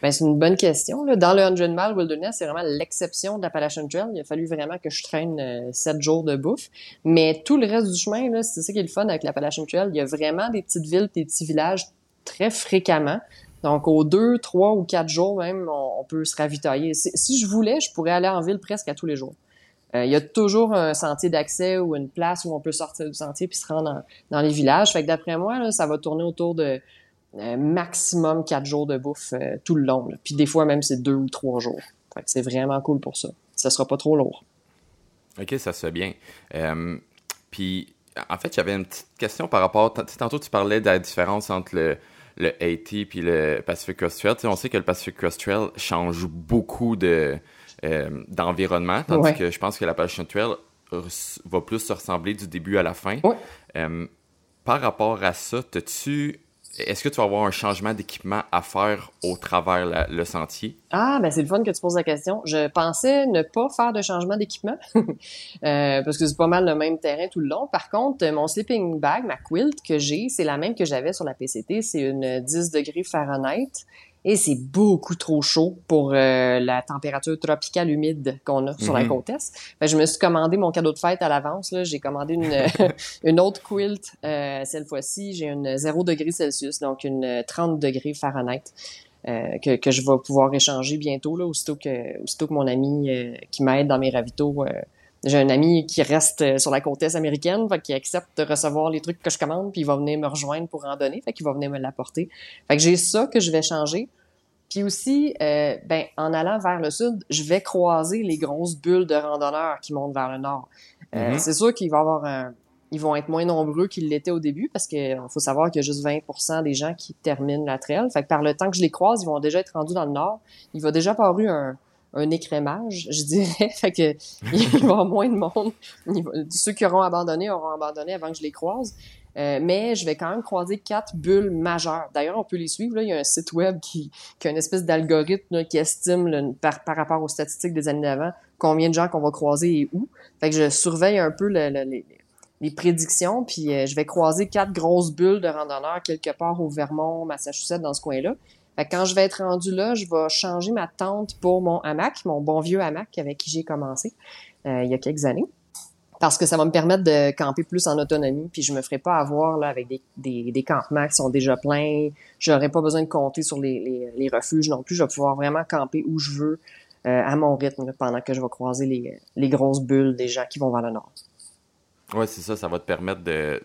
Ben, c'est une bonne question. Dans le 100 Mile Wilderness, c'est vraiment l'exception d'Appalachian Trail. Il a fallu vraiment que je traîne 7 jours de bouffe. Mais tout le reste du chemin, c'est ça qui est le fun avec l'Appalachian Trail. Il y a vraiment des petites villes, des petits villages très fréquemment. Donc, aux deux, trois ou quatre jours même, on, peut se ravitailler. Si, je voulais, je pourrais aller en ville presque à tous les jours. Euh, il y a toujours un sentier d'accès ou une place où on peut sortir du sentier puis se rendre dans, les villages. Fait que d'après moi, ça va tourner autour de euh, maximum quatre jours de bouffe euh, tout le long. Puis des fois même c'est deux ou trois jours. Fait que c'est vraiment cool pour ça. Ça sera pas trop lourd. Ok, ça se fait bien. puis en fait, j'avais une petite question par rapport. Tantôt tu parlais de la différence entre le le AT puis le Pacific Crest Trail. on sait que le Pacific Crest Trail change beaucoup de euh, d'environnement, tandis que je pense que l'Appalachian Trail va plus se ressembler du début à la fin. Euh, par rapport à ça, tu est-ce que tu vas avoir un changement d'équipement à faire au travers le sentier? Ah, ben c'est le fun que tu poses la question. Je pensais ne pas faire de changement d'équipement [LAUGHS] euh, parce que c'est pas mal le même terrain tout le long. Par contre, mon sleeping bag, ma quilt que j'ai, c'est la même que j'avais sur la PCT. C'est une 10 degrés Fahrenheit et c'est beaucoup trop chaud pour euh, la température tropicale humide qu'on a sur la mhm. côte est. je me suis commandé mon cadeau de fête à l'avance. J'ai commandé une, [LAUGHS] une autre quilt euh, cette fois-ci. J'ai une 0 degré Celsius, donc une 30 degrés Fahrenheit. Euh, que, que, je vais pouvoir échanger bientôt, là, aussitôt que, aussitôt que mon ami euh, qui m'aide dans mes ravitaux j'ai un ami qui reste sur la côte est américaine, fait qui accepte de recevoir les trucs que je commande, puis il va venir me rejoindre pour en donner, fait qu'il va venir me l'apporter. Fait que j'ai ça que je vais changer. Puis aussi, euh, ben, en allant vers le sud, je vais croiser les grosses bulles de randonneurs qui montent vers le nord. Euh, mm-hmm. C'est sûr qu'il va y avoir un, ils vont être moins nombreux qu'ils l'étaient au début parce qu'il faut savoir qu'il y a juste 20% des gens qui terminent la trail. Fait que par le temps que je les croise, ils vont déjà être rendus dans le nord. Il va déjà avoir eu un, un écrémage, je dirais. [LAUGHS] fait que il va y avoir moins de monde. ceux qui auront abandonné auront abandonné avant que je les croise. Euh, mais je vais quand même croiser quatre bulles majeures. D'ailleurs, on peut les suivre. Là. Il y a un site web qui, qui a une espèce d'algorithme qui estime par, par rapport aux statistiques des années d'avant combien de gens qu'on va croiser et où. Fait que je surveille un peu le, les, les, prédictions, puis euh, je vais croiser quatre grosses bulles de randonneurs quelque part au Vermont, Massachusetts, dans ce coin-là. Quand je vais être rendu là, je vais changer ma tente pour mon hamac, mon bon vieux hamac avec qui j'ai commencé euh, il y a quelques années parce que ça va me permettre de camper plus en autonomie, puis je me ferai pas avoir là avec des, des, campements qui sont déjà pleins. J'aurai pas besoin de compter sur les, refuges non plus. Je vais pouvoir vraiment camper où je veux euh, à mon rythme pendant que je vais croiser les, les grosses bulles des gens qui vont vers le nord. Ouais, c'est ça. Ça va te permettre de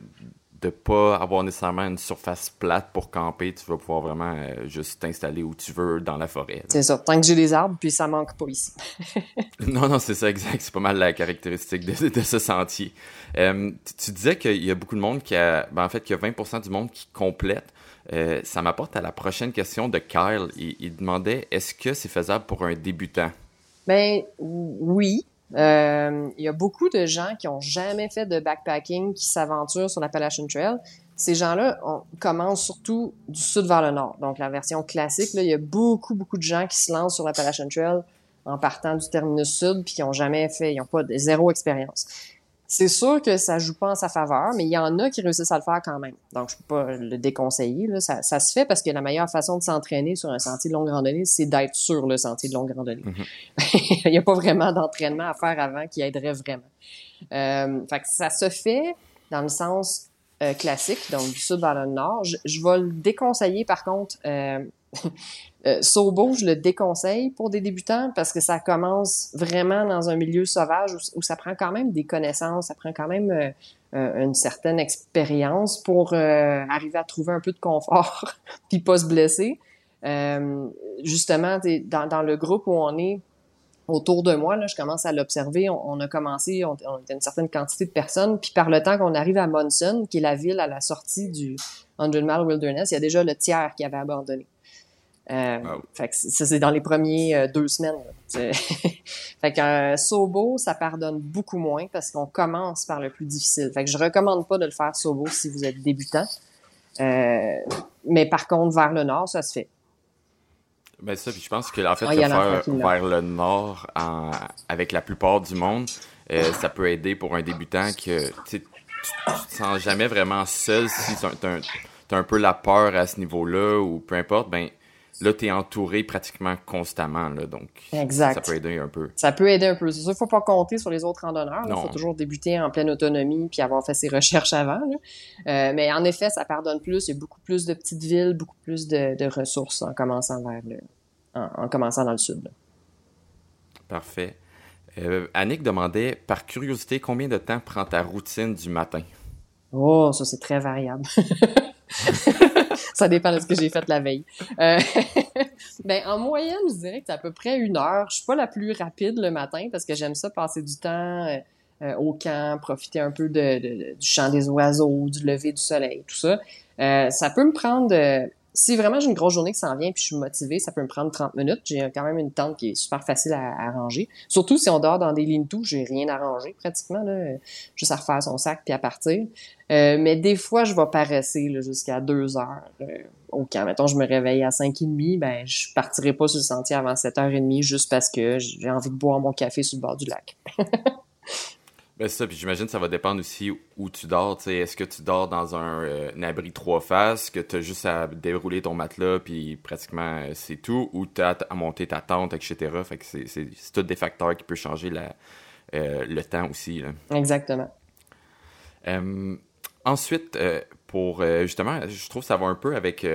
de pas avoir nécessairement une surface plate pour camper, tu vas pouvoir vraiment euh, juste t'installer où tu veux dans la forêt. C'est ça. Tant que j'ai des arbres, puis ça manque pas ici. [LAUGHS] non, non, c'est ça, exact. C'est pas mal la caractéristique de, de ce sentier. Euh, tu, disais qu'il y a beaucoup de monde qui a... Ben, en fait, qu'il y a 20% du monde qui complète. Euh, ça m'apporte à la prochaine question de Kyle. Il, il demandait, est-ce que c'est faisable pour un débutant? Ben oui, euh, il y a beaucoup de gens qui ont jamais fait de backpacking qui s'aventurent sur l'Appalachian Trail. Ces gens-là commencent surtout du sud vers le nord. Donc, la version classique, là, il y a beaucoup, beaucoup de gens qui se lancent sur l'Appalachian Trail en partant du terminus sud puis qui ont jamais fait, ils n'ont pas de zéro expérience. C'est sûr que ça joue pas en sa faveur, mais il y en a qui réussissent à le faire quand même. Donc, je peux pas le déconseiller. Là. Ça, ça se fait parce que la meilleure façon de s'entraîner sur un sentier de longue randonnée, c'est d'être sur le sentier de longue randonnée. Mm-hmm. [LAUGHS] il n'y a pas vraiment d'entraînement à faire avant qui aiderait vraiment. Euh, fait que ça se fait dans le sens euh, classique, donc du sud vers le nord. Je, je vais le déconseiller, par contre, euh, [LAUGHS] Euh, Sobo, je le déconseille pour des débutants parce que ça commence vraiment dans un milieu sauvage où, ça prend quand même des connaissances, ça prend quand même euh, euh, une certaine expérience pour arriver à trouver un peu de confort [LAUGHS] puis pas se blesser. justement, dans, le groupe où on est autour de moi, je commence à l'observer. On, a commencé, on, on était une certaine quantité de personnes, puis par le temps qu'on arrive à Monson, qui est la ville à la sortie du 100 Mile Wilderness, il y a déjà le tiers qui avait abandonné. Euh, fait que ça, c'est dans les premiers euh, deux semaines. [LAUGHS] fait qu'un euh, Sobo, ça pardonne beaucoup moins parce qu'on commence par le plus difficile. Fait que je recommande pas de le faire Sobo si vous êtes débutant. Euh, mais par contre, vers le nord, ça se fait. Ben ça, puis je pense que en fait, faire vers le nord en, avec la plupart du monde, ça peut aider pour un débutant que tu te sens jamais vraiment seul si tu as, un peu la peur à ce niveau-là ou peu importe, ben là, tu es entouré pratiquement constamment. Là, donc, exact. ça peut aider un peu. Ça peut aider un peu. C'est sûr, il faut pas compter sur les autres randonneurs. Il faut toujours débuter en pleine autonomie puis avoir fait ses recherches avant. Euh, mais en effet, ça pardonne plus. Il y a beaucoup plus de petites villes, beaucoup plus de, de ressources en commençant vers le, en, commençant dans le sud. Parfait. Euh, Annick demandait, par curiosité, combien de temps prend ta routine du matin? Oh, ça c'est très variable. [LAUGHS] ça dépend de ce que j'ai fait la veille. Euh, [LAUGHS] ben, en moyenne, je dirais que c'est à peu près une heure. Je suis pas la plus rapide le matin parce que j'aime ça passer du temps euh, euh, au camp, profiter un peu du chant des oiseaux, du lever du soleil, tout ça. ça peut me prendre si vraiment j'ai une grosse journée qui s'en vient puis je suis motivée, ça peut me prendre 30 minutes. J'ai quand même une tente qui est super facile à, arranger. Surtout si on dort dans des lignes tout, j'ai rien à ranger pratiquement, là, juste à refaire son sac puis à partir. Euh, mais des fois, je vais paresser jusqu'à 2 heures. Euh, camp. Mettons, je me réveille à 5h30, ben je partirai pas sur le sentier avant 7h30 juste parce que j'ai envie de boire mon café sur le bord du lac. [LAUGHS] Ben ça, puis j'imagine que ça va dépendre aussi où tu dors. Est-ce que tu dors dans un, euh, abri trois faces, que tu as juste à dérouler ton matelas, puis pratiquement euh, c'est tout, ou tu as à monter ta tente, etc. Fait que c'est tous des facteurs qui peuvent changer la, euh, le temps aussi. Là. Exactement. ensuite, pour justement, je trouve que ça va un peu avec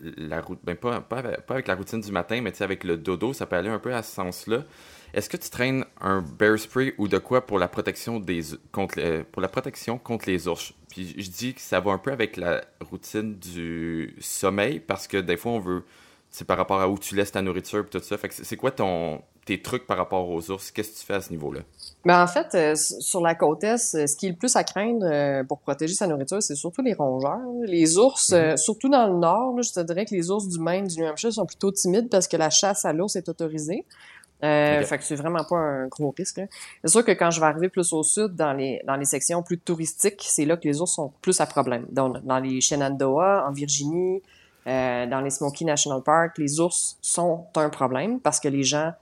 la route, ben pas, pas, avec la routine du matin, mais avec le dodo, ça peut aller un peu à ce sens-là. Est-ce que tu traînes un bear spray ou de quoi pour la protection des contre pour la protection contre les ours? Puis je dis que ça va un peu avec la routine du sommeil parce que des fois on veut c'est par rapport à où tu laisses ta nourriture et tout ça. Fait que c'est quoi ton tes trucs par rapport aux ours? Qu'est-ce que tu fais à ce niveau-là? Ben en fait, euh, sur la côte est, ce qui est le plus à craindre euh, pour protéger sa nourriture, c'est surtout les rongeurs. Les ours, euh, mhm. surtout dans le nord, je te dirais que les ours du Maine, du New Hampshire sont plutôt timides parce que la chasse à l'ours est autorisée. Euh, Fait que c'est vraiment pas un gros risque. C'est sûr que quand je vais arriver plus au sud, dans les dans les sections plus touristiques, c'est là que les ours sont plus à problème. Donc, dans les Shenandoah, en Virginie, euh, dans les Smoky National Park, les ours sont un problème parce que les gens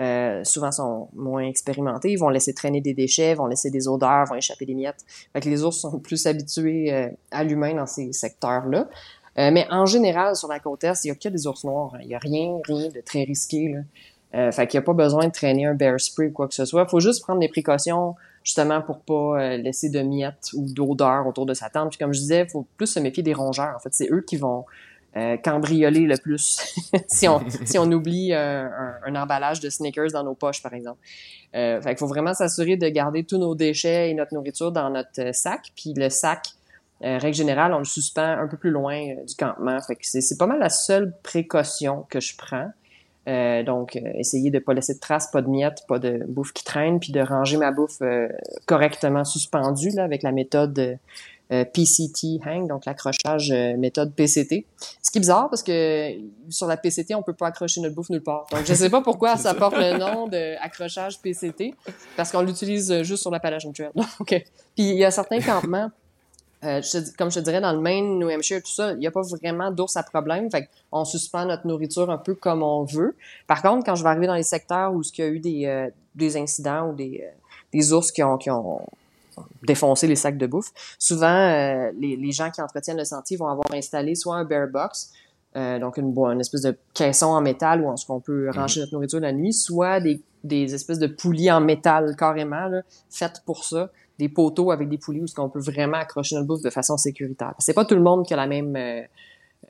euh, souvent sont moins expérimentés, ils vont laisser traîner des déchets, vont laisser des odeurs, vont échapper des miettes. Fait que les ours sont plus habitués euh, à l'humain dans ces secteurs-là. Euh, mais en général, sur la côte est, il y a que des ours noirs. Il y a rien, rien de très risqué. Là. Euh, fait qu'il n'y a pas besoin de traîner un bear spray ou quoi que ce soit. Faut juste prendre des précautions justement pour pas euh, laisser de miettes ou d'odeur autour de sa tente. Puis comme je disais, faut plus se méfier des rongeurs. En fait, c'est eux qui vont euh, cambrioler le plus [LAUGHS] si on si on oublie un, emballage de sneakers dans nos poches, par exemple. Euh, fait qu'il faut vraiment s'assurer de garder tous nos déchets et notre nourriture dans notre sac. Puis le sac, règle générale, on le suspend un peu plus loin du campement. Fait que c'est pas mal la seule précaution que je prends. Euh, donc, euh, essayer de pas laisser de traces, pas de miettes, pas de bouffe qui traîne, puis de ranger ma bouffe euh, correctement suspendue là, avec la méthode PCT hang, donc l'accrochage méthode PCT. Ce qui est bizarre parce que sur la PCT, on peut pas accrocher notre bouffe nulle part. Donc, je sais pas pourquoi [LAUGHS] ça, porte le nom d'accrochage PCT, parce qu'on l'utilise juste sur la Palation Trail. [LAUGHS] Donc, puis il y a certains campements euh, comme je te dirais, dans le Maine, New Hampshire, tout ça, il n'y a pas vraiment d'ours à problème. Fait on suspend notre nourriture un peu comme on veut. Par contre, quand je vais arriver dans les secteurs où il y a eu des, euh, des incidents ou des, euh, des ours qui ont, qui ont défoncé les sacs de bouffe, souvent, les, les, gens qui entretiennent le sentier vont avoir installé soit un bear box, donc une, une espèce de caisson en métal où on, peut mhm. ranger notre nourriture la nuit, soit des, des espèces de poulies en métal carrément, là, faites pour ça des poteaux avec des poulies où on peut vraiment accrocher notre bouffe de façon sécuritaire. C'est pas tout le monde qui a la même euh,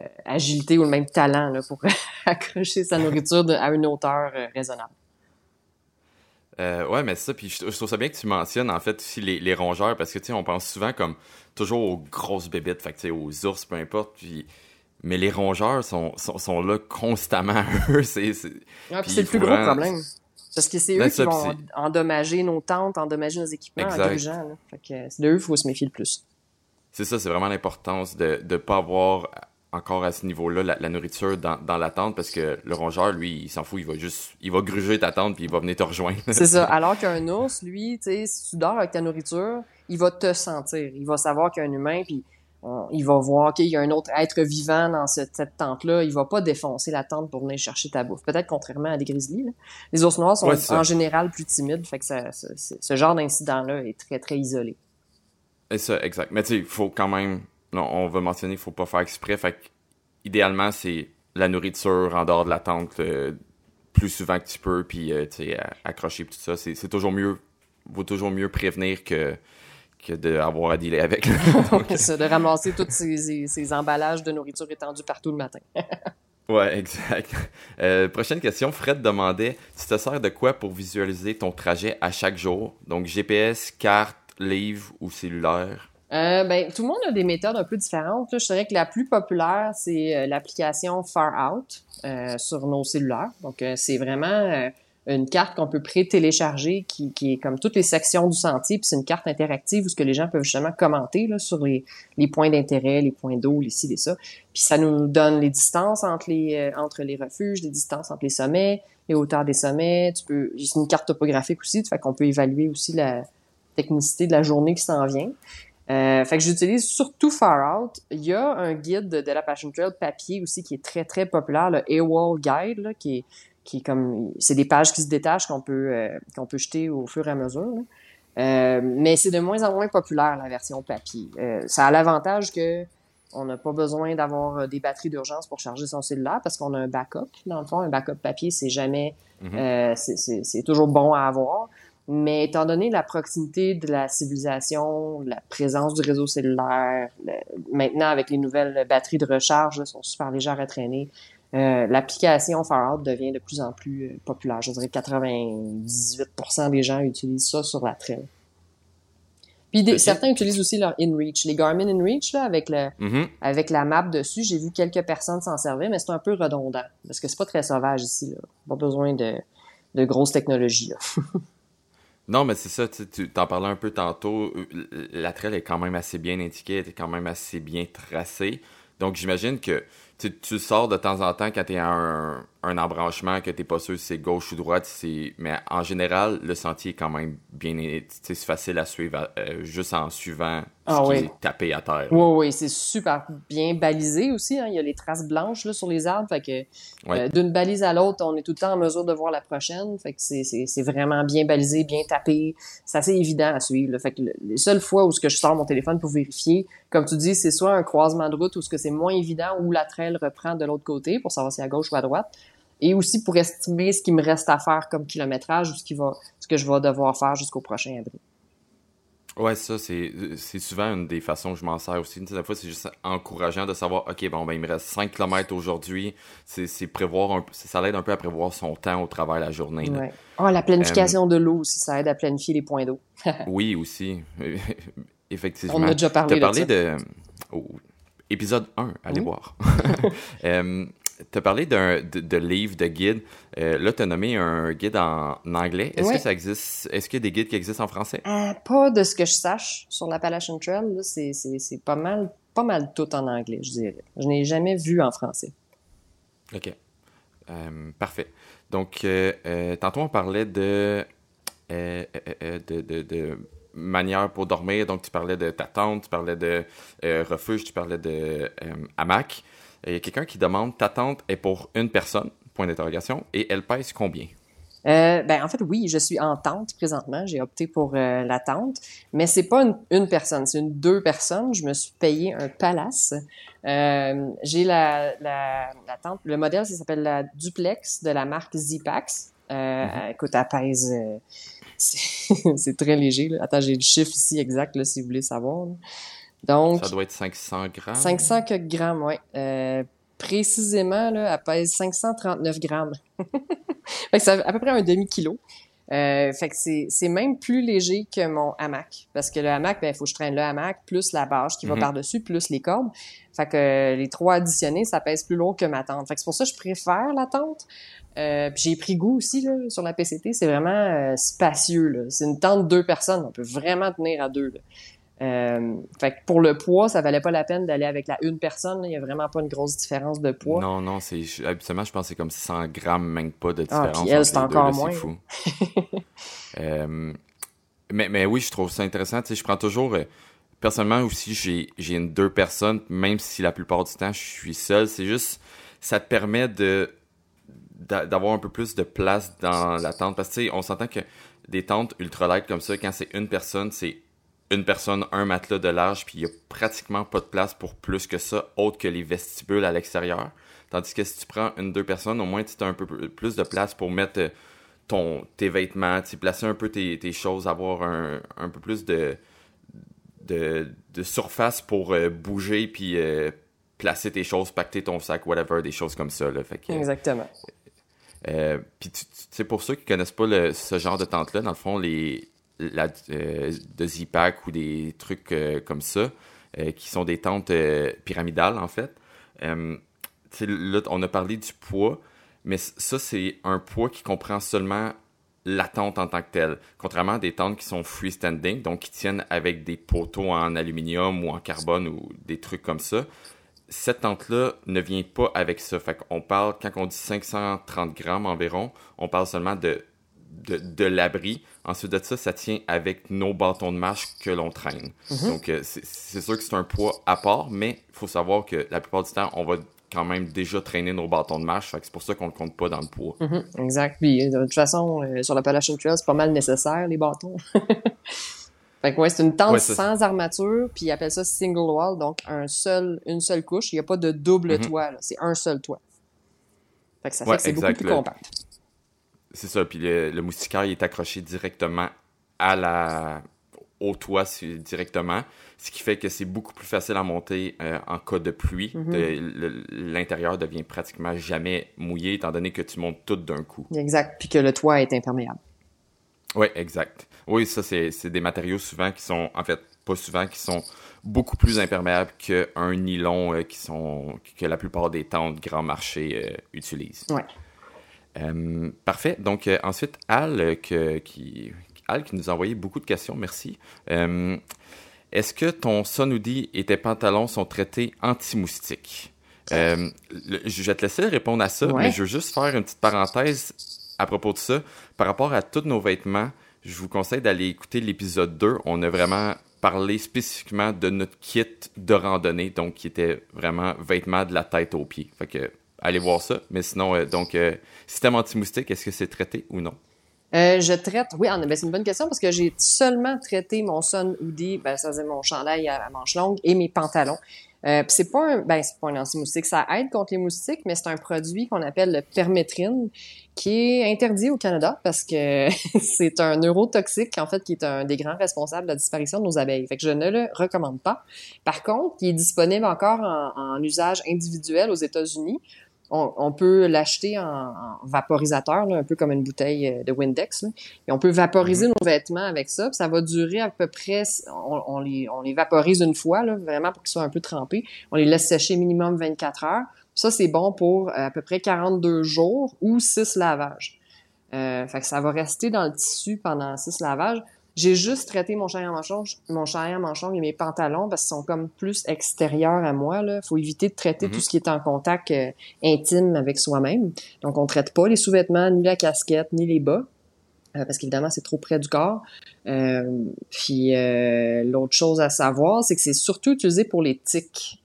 euh, agilité ou le même talent là, pour [LAUGHS] accrocher sa nourriture à une hauteur euh, raisonnable. Euh, ouais, mais ça, puis je, trouve ça bien que tu mentionnes en fait aussi les, les rongeurs parce que tu sais, on pense souvent comme toujours aux grosses bébites, fait que aux ours, peu importe, puis mais les rongeurs sont, sont, sont là constamment. [LAUGHS] c'est c'est c'est le plus gros problème. Parce que c'est eux qui vont endommager nos tentes, endommager nos équipements exact. en grugeant. Fait que c'est d'eux qu'il faut se méfier le plus. C'est ça, c'est vraiment l'importance de ne pas avoir encore à ce niveau-là la, nourriture dans, dans, la tente parce que le rongeur, lui, il s'en fout, il va juste, il va gruger ta tente puis il va venir te rejoindre. c'est ça. [LAUGHS] Alors qu'un ours, lui, tu sais, si tu dors avec ta nourriture, il va te sentir. Il va savoir qu'il y a un humain puis il va voir qu'il y a un autre être vivant dans cette, tente-là. Il va pas défoncer la tente pour venir chercher ta bouffe. Peut-être contrairement à des grizzlies. Les ours noirs sont en général plus timides. Fait que ça, ce genre d'incident-là est très, très isolé. Et ça, exact. Mais tu sais, il faut quand même... Non, on va mentionner qu'il faut pas faire exprès. Fait que, idéalement, c'est la nourriture en dehors de la tente euh, plus souvent que tu peux, puis euh, tu sais, accrocher tout ça. C'est toujours mieux... Vaut toujours mieux prévenir que que d'avoir à dealer avec. [LAUGHS] [LAUGHS] c'est de ramasser tous ces, emballages de nourriture étendus partout le matin. [LAUGHS] ouais, exact. Euh, prochaine question. Fred demandait Tu te sers de quoi pour visualiser ton trajet à chaque jour? Donc, GPS, carte, livre ou cellulaire euh, ben, tout le monde a des méthodes un peu différentes. Je dirais que la plus populaire, c'est euh, l'application Far Out sur nos cellulaires. Donc, c'est vraiment une carte qu'on peut pré-télécharger qui, est comme toutes les sections du sentier, puis c'est une carte interactive où ce que les gens peuvent justement commenter là, sur les, les points d'intérêt, les points d'eau, les ci, les ça. Puis ça nous donne les distances entre les euh, entre les refuges, les distances entre les sommets, les hauteurs des sommets. Tu peux, c'est une carte topographique aussi, fait qu'on peut évaluer aussi la technicité de la journée qui s'en vient. Euh, fait que j'utilise surtout Far Out. Il y a un guide de, la Passion Trail papier aussi qui est très très populaire, le AWOL Guide, là, qui est qui comme c'est des pages qui se détachent qu'on peut euh, qu'on peut jeter au fur et à mesure. Euh, mais c'est de moins en moins populaire la version papier. Euh, ça a l'avantage que on n'a pas besoin d'avoir des batteries d'urgence pour charger son cellulaire parce qu'on a un backup. Dans le fond, un backup papier, c'est jamais mm-hmm. c'est toujours bon à avoir. Mais étant donné la proximité de la civilisation, la présence du réseau cellulaire, maintenant avec les nouvelles batteries de recharge, là, sont super légères à traîner, euh, l'application Far Out devient de plus en plus euh, populaire. Je dirais que 98% des gens utilisent ça sur la trail. Puis certains utilisent aussi leur InReach. Les Garmin InReach, là, avec, le, mm-hmm. avec la map dessus, j'ai vu quelques personnes s'en servir, mais c'est un peu redondant. Parce que c'est pas très sauvage ici. Là. Pas besoin de, de grosses technologies. [LAUGHS] non, mais c'est ça, tu t'en parlais un peu tantôt. La trail est quand même assez bien indiquée, elle est quand même assez bien tracée. Donc j'imagine que tu, tu sors de temps en temps quand tu es à un, un embranchement que t'es pas sûr si c'est gauche ou droite, c'est mais en général le sentier est quand même bien c'est facile à suivre euh, juste en suivant ce ah qui est tapé à terre. Oui oui, c'est super bien balisé aussi hein. il y a les traces blanches là sur les arbres fait que euh, d'une balise à l'autre, on est tout le temps en mesure de voir la prochaine, fait que c'est vraiment bien balisé, bien tapé, c'est assez évident à suivre Fait que les seules fois où ce que je sors mon téléphone pour vérifier, comme tu dis, c'est soit un croisement de route où ce que c'est moins évident où la trail reprend de l'autre côté pour savoir si à gauche ou à droite et aussi pour estimer ce qui me reste à faire comme kilométrage ou ce, qui va, ce que je vais devoir faire jusqu'au prochain abri. Ouais, ça, c'est, c'est souvent une des façons que je m'en sers aussi. Des fois, c'est juste encourageant de savoir, OK, bon, ben, il me reste 5 km aujourd'hui. C'est, c'est prévoir un, ça l'aide un peu à prévoir son temps au travail la journée. Ouais. Oh, la planification euh, de l'eau aussi, ça aide à planifier les points d'eau. [LAUGHS] oui, aussi. [LAUGHS] Effectivement. On a déjà parlé, de, parlé de, oh, épisode 1, allez voir. [LAUGHS] euh, tu as parlé d'un de, livre, de guide. Euh, là, tu as nommé un guide en, anglais. Est-ce que ça existe? Est-ce qu'il y a des guides qui existent en français? Euh, pas de ce que je sache sur l'Appalachian Trail. C'est pas mal, pas mal tout en anglais, je dirais. Je n'ai jamais vu en français. OK. Euh, parfait. Donc, tantôt, on parlait de, de, de, de manière pour dormir. Donc, tu parlais de ta tente, tu parlais de refuge, tu parlais de hamac. Il y a quelqu'un qui demande ta tente est pour une personne, point d'interrogation, et elle pèse combien? Euh, ben en fait oui, je suis en tente présentement. J'ai opté pour euh, la tente, mais c'est pas une, personne, c'est une deux personnes. Je me suis payé un palace. Euh, j'ai la, la, la, tente. Le modèle, ça s'appelle la duplex de la marque Zipax. Euh, mm-hmm. Écoute, elle pèse. [LAUGHS] c'est très léger. Là. Attends, j'ai le chiffre ici exact là, si vous voulez savoir. Donc, ça doit être 500 grammes. 500 grammes, oui. Euh, précisément, là, elle pèse 539 grammes. [LAUGHS] fait que c'est à peu près un demi-kilo. Euh, fait que c'est même plus léger que mon hamac. Parce que le hamac, ben, il faut que je traîne le hamac, plus la bâche qui va mhm. par-dessus, plus les cordes. Fait que euh, les trois additionnés, ça pèse plus lourd que ma tente. Fait que c'est pour ça que je préfère la tente. Euh, j'ai pris goût aussi là, sur la PCT. C'est vraiment spacieux. C'est une tente de deux personnes. On peut vraiment tenir à deux. Là. Euh, fait que pour le poids, ça valait pas la peine d'aller avec la une personne. Il y a vraiment pas une grosse différence de poids. Non, non, c'est habituellement je pense que c'est comme 100 grammes, même pas de ah, différence. Ah, elle, c'est encore moins. C'est fou. [LAUGHS] euh, mais, mais oui, je trouve ça intéressant. Tu sais, je prends toujours. Euh, personnellement aussi, j'ai j'ai une deux personnes, même si la plupart du temps je suis seul. C'est juste, ça te permet de d'avoir un peu plus de place dans la tente parce que tu sais, on s'entend que des tentes ultra light comme ça, quand c'est une personne, c'est une personne, un matelas de large, puis il y a pratiquement pas de place pour plus que ça, autre que les vestibules à l'extérieur. Tandis que si tu prends une, deux personnes, au moins tu as un peu plus de place pour mettre euh, ton, tes vêtements, placer un peu tes, tes choses, avoir un, un peu plus de, de, de surface pour euh, bouger, puis euh, placer tes choses, pacter ton sac, whatever, des choses comme ça. Là. Fait que, Exactement. puis tu sais, pour ceux qui connaissent pas le, ce genre de tente-là, dans le fond, les, euh, de Zipac ou des trucs euh, comme ça, euh, qui sont des tentes pyramidales, en fait. là, on a parlé du poids, Mais ça, c'est un poids qui comprend seulement la tente en tant que telle. Contrairement à des tentes qui sont freestanding, donc qui tiennent avec des poteaux en aluminium ou en carbone ou des trucs comme ça, cette tente-là ne vient pas avec ça. Fait qu'on parle, quand on dit 530 grammes environ, on parle seulement de, de, de l'abri. Ensuite de ça, ça tient avec nos bâtons de marche que l'on traîne. Mhm. Donc, euh, c'est sûr que c'est un poids à part, mais il faut savoir que la plupart du temps, on va quand même déjà traîner nos bâtons de marche. C'est pour ça qu'on le compte pas dans le poids. Mhm, exact. Puis, de toute façon, euh, sur l'Appalachian Trail, c'est pas mal nécessaire, les bâtons. [LAUGHS] fait que ouais, c'est une tente Ouais, sans armature, puis ils appellent ça single wall, donc un seul, une seule couche. Il n'y a pas de double Mhm. toit, c'est un seul toit. Fait que ça fait Ouais, que c'est beaucoup plus le- compact. C'est ça. Puis le, le moustiquaire, il est accroché directement à la, au toit directement, ce qui fait que c'est beaucoup plus facile à monter euh, en cas de pluie. Mhm. L'intérieur devient pratiquement jamais mouillé, étant donné que tu montes tout d'un coup. Exact. Puis que le toit est imperméable. Oui, exact. Oui, ça, c'est c'est des matériaux souvent qui sont, en fait, pas souvent, qui sont beaucoup plus imperméables qu'un nylon euh, qui sont, que la plupart des tentes grand marché euh, utilisent. Ouais. Euh, parfait. Donc, euh, ensuite, Al, euh, que- qui, Al qui nous a envoyé beaucoup de questions, merci. Euh, Est-ce que ton Sunhoodie et tes pantalons sont traités anti-moustiques? Je vais te laisser répondre à ça, Ouais. mais je veux juste faire une petite parenthèse à propos de ça. Par rapport à tous nos vêtements, je vous conseille d'aller écouter l'épisode 2. On a vraiment parlé spécifiquement de notre kit de randonnée, donc qui était vraiment vêtements de la tête aux pieds. Fait que allez voir ça. Mais sinon, euh, donc, euh, système anti-moustique, est-ce que c'est traité ou non? Euh, je traite, oui, en- ben, c'est une bonne question parce que j'ai seulement traité mon Sun Hoodie, ben, ça c'est mon chandail à, à manches longues et mes pantalons. Euh, c'est pas un, ben, c'est pas un anti-moustique, ça aide contre les moustiques, mais c'est un produit qu'on appelle le permétrine, qui est interdit au Canada parce que [LAUGHS] c'est un neurotoxique, en fait, qui est un des grands responsables de la disparition de nos abeilles. Fait que je ne le recommande pas. Par contre, il est disponible encore en, en usage individuel aux États-Unis. On, on peut l'acheter en, en vaporisateur, là, un peu comme une bouteille euh, de Windex. là. Et on peut vaporiser nos vêtements avec ça. puis ça va durer à peu près, on, on les, on les vaporise une fois, là, vraiment pour qu'ils soient un peu trempés. On les laisse sécher minimum 24 heures. Ça, c'est bon pour euh, à peu près 42 jours ou 6 lavages. Euh, fait que ça va rester dans le tissu pendant 6 lavages. J'ai juste traité mon manches longues, mon manches longues et mes pantalons parce qu'ils sont comme plus extérieurs à moi. Là, faut éviter de traiter Mhm. tout ce qui est en contact euh, intime avec soi-même. Donc, on traite pas les sous-vêtements, ni la casquette, ni les bas. euh, parce qu'évidemment, c'est trop près du corps. Euh, puis euh, l'autre chose à savoir, c'est que c'est surtout utilisé pour les tiques.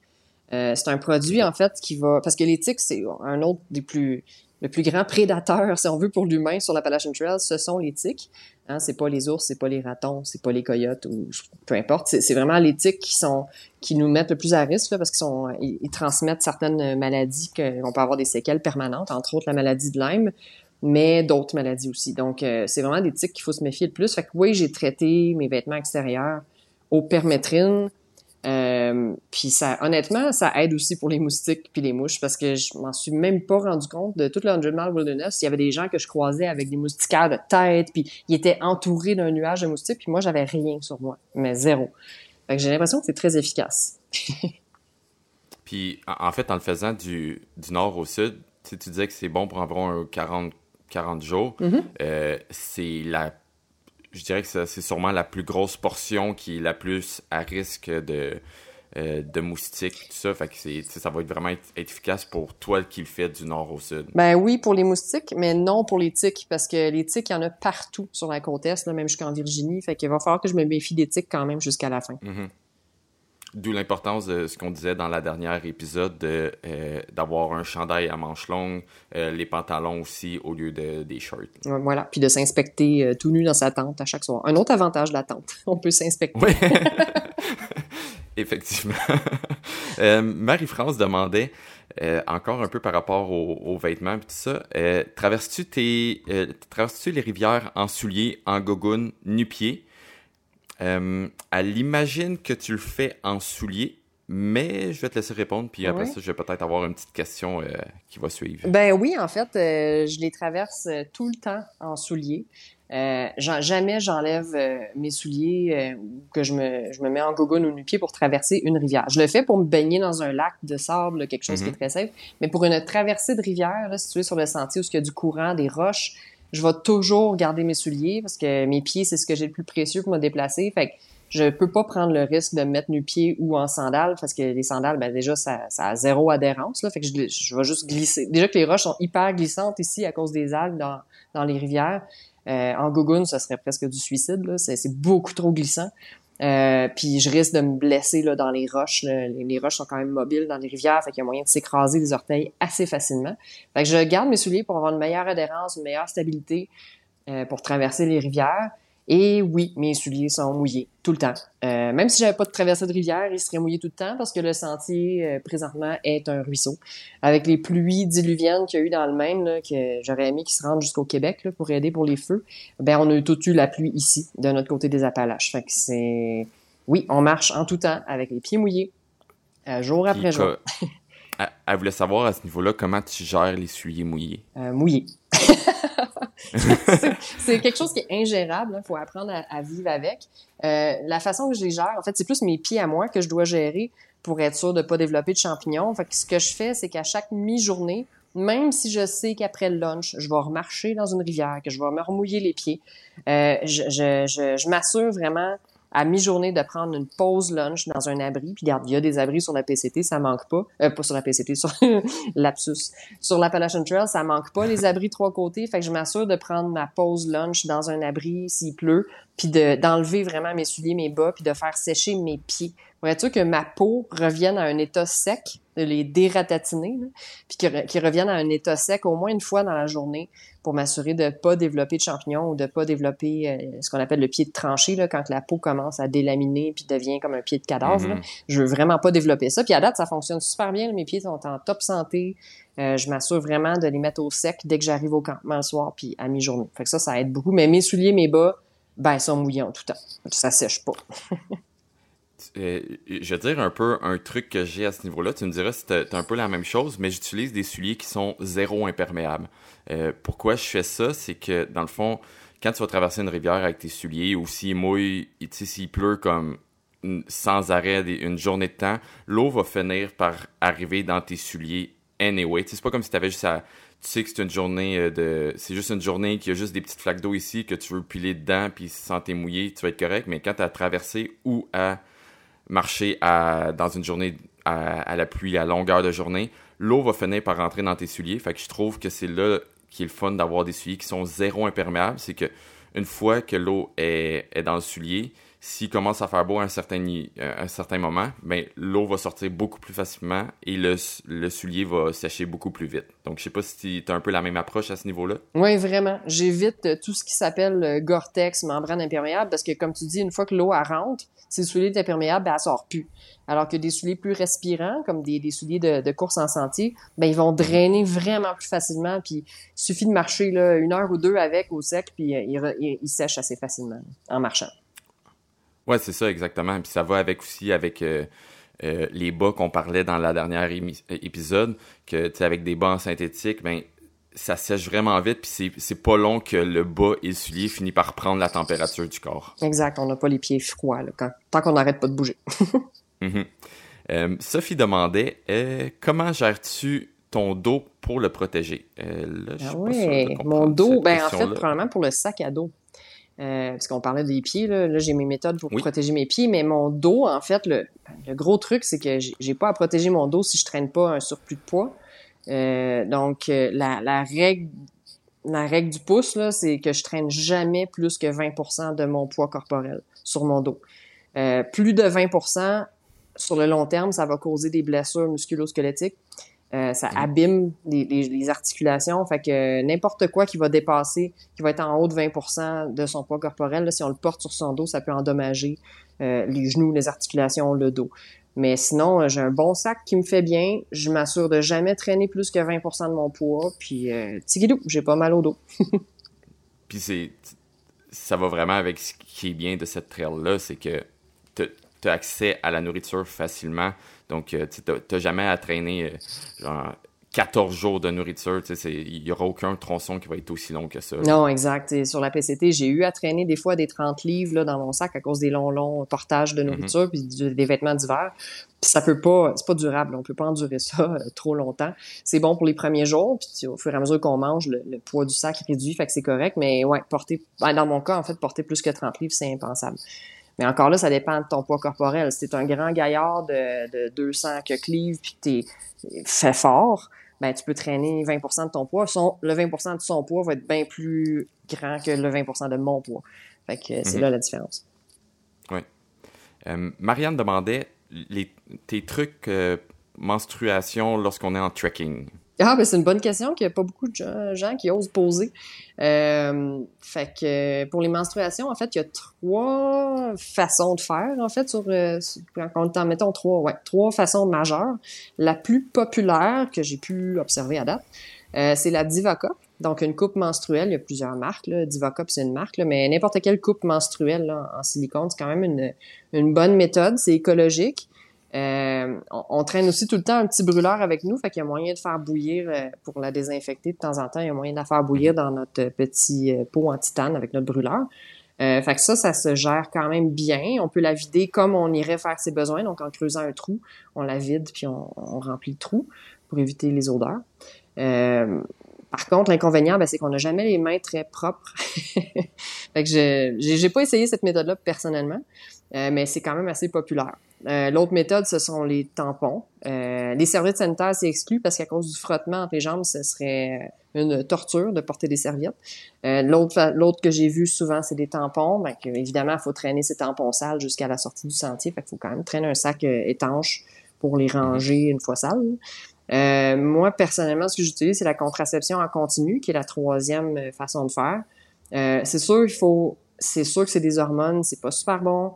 Euh, c'est un produit, en fait, qui va... Parce que les tiques, c'est un autre des plus... Le plus grand prédateur, si on veut, pour l'humain sur l'Appalachian Trail, ce sont les tiques. Hein, c'est pas les ours, c'est pas les ratons, c'est pas les coyotes ou peu importe. C'est, vraiment les tiques qui sont qui nous mettent le plus à risque là, parce qu'ils sont ils, transmettent certaines maladies qu'on peut avoir des séquelles permanentes, entre autres la maladie de Lyme, mais d'autres maladies aussi. Donc euh, c'est vraiment des tiques qu'il faut se méfier le plus. Fait que oui, j'ai traité mes vêtements extérieurs au permétrine. Euh, puis ça, honnêtement, ça aide aussi pour les moustiques puis les mouches parce que je m'en suis même pas rendu compte de toute 100 Mile Wilderness. Il y avait des gens que je croisais avec des moustiquaires de tête puis ils étaient entourés d'un nuage de moustiques puis moi j'avais rien sur moi, mais zéro. Fait que j'ai l'impression que c'est très efficace. [LAUGHS] Puis, en fait, en le faisant du, du nord au sud, tu sais, tu disais que c'est bon pour environ un 40, 40 jours. Mhm. Euh, c'est la. Je dirais que c'est sûrement la plus grosse portion qui est la plus à risque de, euh, de moustiques, tout ça. Fait que ça va être vraiment être, être efficace pour toi qui le fais du nord au sud. Ben oui pour les moustiques, mais non pour les tiques parce que les tiques, il y en a partout sur la côte est, là, même jusqu'en Virginie. Fait qu'il va falloir que je me méfie des tiques quand même jusqu'à la fin. Mhm. D'où l'importance de ce qu'on disait dans la dernière épisode de, euh, d'avoir un chandail à manches longues, euh, les pantalons aussi au lieu de, des shorts. Ouais, Voilà, puis de s'inspecter euh, tout nu dans sa tente à chaque soir. Un autre avantage de la tente, [LAUGHS] on peut s'inspecter. Oui. [LAUGHS] Effectivement. [LAUGHS] Marie-France demandait, encore un peu par rapport aux, aux vêtements et tout ça, traverses-tu tes, traverses-tu les rivières en souliers, en gogoune, nu-pieds? Euh, elle imagine que tu le fais en souliers, mais je vais te laisser répondre, puis après ça, je vais peut-être avoir une petite question qui va suivre. Ben oui, en fait, je les traverse tout le temps en souliers. Euh, jamais j'enlève euh, mes souliers euh, ou que je me, je me mets en gogoon ou nu-pied pour traverser une rivière. Je le fais pour me baigner dans un lac de sable, quelque chose qui est mhm. très safe. Mais pour une traversée de rivière, là, située sur le sentier où il y a du courant, des roches, je vais toujours garder mes souliers parce que mes pieds, c'est ce que j'ai le plus précieux pour me déplacer. Fait que je peux pas prendre le risque de me mettre nu-pied ou en sandales parce que les sandales, ben déjà, ça, a zéro adhérence. Là, fait que je, je vais juste glisser. Déjà que les roches sont hyper glissantes ici à cause des algues dans, dans les rivières. Euh, en gogoon, ça serait presque du suicide. C'est beaucoup trop glissant. Euh, puis je risque de me blesser là, dans les roches. Les, roches sont quand même mobiles dans les rivières, fait qu'il y a moyen de s'écraser les orteils assez facilement. Fait que je garde mes souliers pour avoir une meilleure adhérence, une meilleure stabilité euh, pour traverser les rivières. Et oui, mes souliers sont mouillés tout le temps. Euh, même si j'avais pas de traversée de rivière, ils seraient mouillés tout le temps parce que le sentier euh, présentement est un ruisseau. Avec les pluies diluviennes qu'il y a eu dans le Maine, là, que j'aurais aimé qu'ils se rendent jusqu'au Québec là, pour aider pour les feux, ben on a eu tout eu la pluie ici, de notre côté des Appalaches. Fait que c'est oui, on marche en tout temps avec les pieds mouillés, euh, jour après jour. [LAUGHS] Elle voulait savoir à ce niveau-là comment tu gères les souliers mouillés. Mouillés. [LAUGHS] c'est quelque chose qui est ingérable. Il hein. faut apprendre à, vivre avec. Euh, la façon que je les gère, en fait, c'est plus mes pieds à moi que je dois gérer pour être sûr de ne pas développer de champignons. Fait que ce que je fais, c'est qu'à chaque mi-journée, même si je sais qu'après le lunch, je vais remarcher dans une rivière, que je vais me remouiller les pieds, euh, je, je, je, je m'assure vraiment à mi-journée de prendre une pause lunch dans un abri. Puis regarde, il y a des abris sur la PCT, ça manque pas. Euh, pas sur la PCT, sur [LAUGHS] lapsus. Sur l'Appalachian Trail, ça manque pas les abris trois côtés. Fait que je m'assure de prendre ma pause lunch dans un abri s'il pleut, puis d'enlever vraiment mes souliers, mes bas, puis de faire sécher mes pieds. Sûr que ma peau revienne à un état sec, de les dératatiner, puis qu'ils reviennent à un état sec au moins une fois dans la journée pour m'assurer de pas développer de champignons ou de pas développer euh, ce qu'on appelle le pied de tranchée, là, quand la peau commence à délaminer puis devient comme un pied de cadavre. Mm-hmm. Je veux vraiment pas développer ça. Puis à date, ça fonctionne super bien. Mes pieds sont en top santé. Euh, je m'assure vraiment de les mettre au sec dès que j'arrive au campement le soir puis à mi-journée. Fait que ça, ça aide beaucoup. Mais mes souliers, mes bas, ben, ils sont mouillés en tout temps. Ça sèche pas. [LAUGHS] Euh, je veux dire un peu un truc que j'ai à ce niveau-là. Tu me diras si c'est un peu la même chose, mais j'utilise des souliers qui sont zéro imperméables. Euh, pourquoi je fais ça? C'est que, dans le fond, quand tu vas traverser une rivière avec tes souliers, ou s'il mouille, s'il pleut comme sans arrêt une journée de temps, l'eau va finir par arriver dans tes souliers anyway. C'est pas comme si tu avais juste à tu sais que c'est une journée euh, de c'est juste une journée qui a juste des petites flaques d'eau ici que tu veux piler dedans puis sans t'es mouillé tu vas être correct mais quand tu as traversé ou à marcher à, dans une journée à, la pluie à longueur de journée l'eau va finir par rentrer dans tes souliers. Fait que je trouve que c'est là qui est le fun d'avoir des souliers qui sont zéro imperméables. C'est que une fois que l'eau est, est dans le soulier s'il commence à faire beau à un certain, euh, un certain moment, ben, l'eau va sortir beaucoup plus facilement et le, soulier va sécher beaucoup plus vite. Donc, je sais pas si tu un peu la même approche à ce niveau-là. Oui, vraiment. J'évite euh, tout ce qui s'appelle euh, Gore-Tex, membrane imperméable, parce que, comme tu dis, une fois que l'eau rentre, si le soulier est imperméable, ben, elle sort plus. Alors que des souliers plus respirants, comme des, souliers de, course en sentier, ben, ils vont drainer vraiment plus facilement. Puis, il suffit de marcher une heure ou deux avec au sec, puis il, il sèche assez facilement en marchant. Ouais, c'est ça, exactement. Puis ça va avec aussi avec euh, euh, les bas qu'on parlait dans la dernière épisode, que tu avec des bas en synthétique, ben ça sèche vraiment vite, puis c'est pas long que le bas et le soulier finissent par prendre la température du corps. Exact, on n'a pas les pieds froids là, quand, tant qu'on n'arrête pas de bouger. [LAUGHS] Mm-hmm. Euh, Sophie demandait comment gères-tu ton dos pour le protéger? là, ah oui, mon dos, ben en fait, probablement pour le sac à dos. Euh, parce qu'on parlait des pieds, là, j'ai mes méthodes pour protéger mes pieds, mais mon dos, en fait, le, gros truc, c'est que j'ai pas à protéger mon dos si je traîne pas un surplus de poids. Euh, donc, euh, la, règle la règle du pouce, là, c'est que je traîne jamais plus que 20% de mon poids corporel sur mon dos. plus de 20% sur le long terme, ça va causer des blessures musculo-squelettiques. Euh, ça abîme les, articulations. Fait que n'importe quoi qui va dépasser, qui va être en haut de 20 de son poids corporel, si on le porte sur son dos, ça peut endommager euh, les genoux, les articulations, le dos. Mais sinon, euh, j'ai un bon sac qui me fait bien. Je m'assure de jamais traîner plus que 20 de mon poids. Puis, euh, j'ai pas mal au dos. [LAUGHS] puis c'est, ça va vraiment avec ce qui est bien de cette trail-là, c'est que as accès à la nourriture facilement. Donc, tu n'as jamais à traîner genre 14 jours de nourriture, il n'y aura aucun tronçon qui va être aussi long que ça. Non, exact. Et sur la PCT, j'ai eu à traîner des fois des 30 livres là, dans mon sac à cause des longs, longs portages de nourriture mm-hmm. puis des vêtements d'hiver. Puis ça peut pas, c'est pas durable. On peut pas endurer ça euh, trop longtemps. C'est bon pour les premiers jours, puis au fur et à mesure qu'on mange, le, poids du sac réduit, fait que c'est correct. Mais ouais, porter, ben, dans mon cas, en fait, porter plus que 30 livres, c'est impensable. Mais encore là, ça dépend de ton poids corporel. Si t'es un grand gaillard de, de 200 que livres puis que t'es fait fort, ben, tu peux traîner 20% de ton poids. Son, le 20% de son poids va être bien plus grand que le 20% de mon poids. Fait que c'est mhm. là la différence. Oui. Euh, Marianne demandait les, tes trucs euh, menstruation lorsqu'on est en trekking. Ah, ben c'est une bonne question qu'il n'y a pas beaucoup de gens qui osent poser. Euh, fait que pour les menstruations, en fait, il y a trois façons de faire, en fait, sur, euh, quand on mettons trois, ouais, trois façons majeures. La plus populaire que j'ai pu observer à date, euh, c'est la Divacop. Donc, une coupe menstruelle, il y a plusieurs marques. Là. Divacop, c'est une marque, là, mais n'importe quelle coupe menstruelle en silicone, c'est quand même une, une bonne méthode. C'est écologique. Euh, on, traîne aussi tout le temps un petit brûleur avec nous, fait qu'il y a moyen de faire bouillir euh, pour la désinfecter de temps en temps. Il y a moyen de la faire bouillir dans notre petit euh, pot en titane avec notre brûleur. fait que ça, ça se gère quand même bien. On peut la vider comme on irait faire ses besoins, donc en creusant un trou, on la vide puis on, remplit le trou pour éviter les odeurs. par contre, l'inconvénient, ben, c'est qu'on n'a jamais les mains très propres. [LAUGHS] fait que je j'ai pas essayé cette méthode-là personnellement, mais c'est quand même assez populaire. Euh, l'autre méthode, ce sont les tampons. Euh, les serviettes sanitaires, c'est exclu parce qu'à cause du frottement entre les jambes, ce serait une torture de porter des serviettes. Euh, l'autre, que j'ai vu souvent, c'est des tampons. Ben, évidemment, il faut traîner ces tampons sales jusqu'à la sortie du sentier. Fait qu'il faut quand même traîner un sac étanche pour les ranger une fois sales. moi, personnellement, ce que j'utilise, c'est la contraception en continu, qui est la troisième façon de faire. c'est sûr, il faut, c'est sûr que c'est des hormones, c'est pas super bon.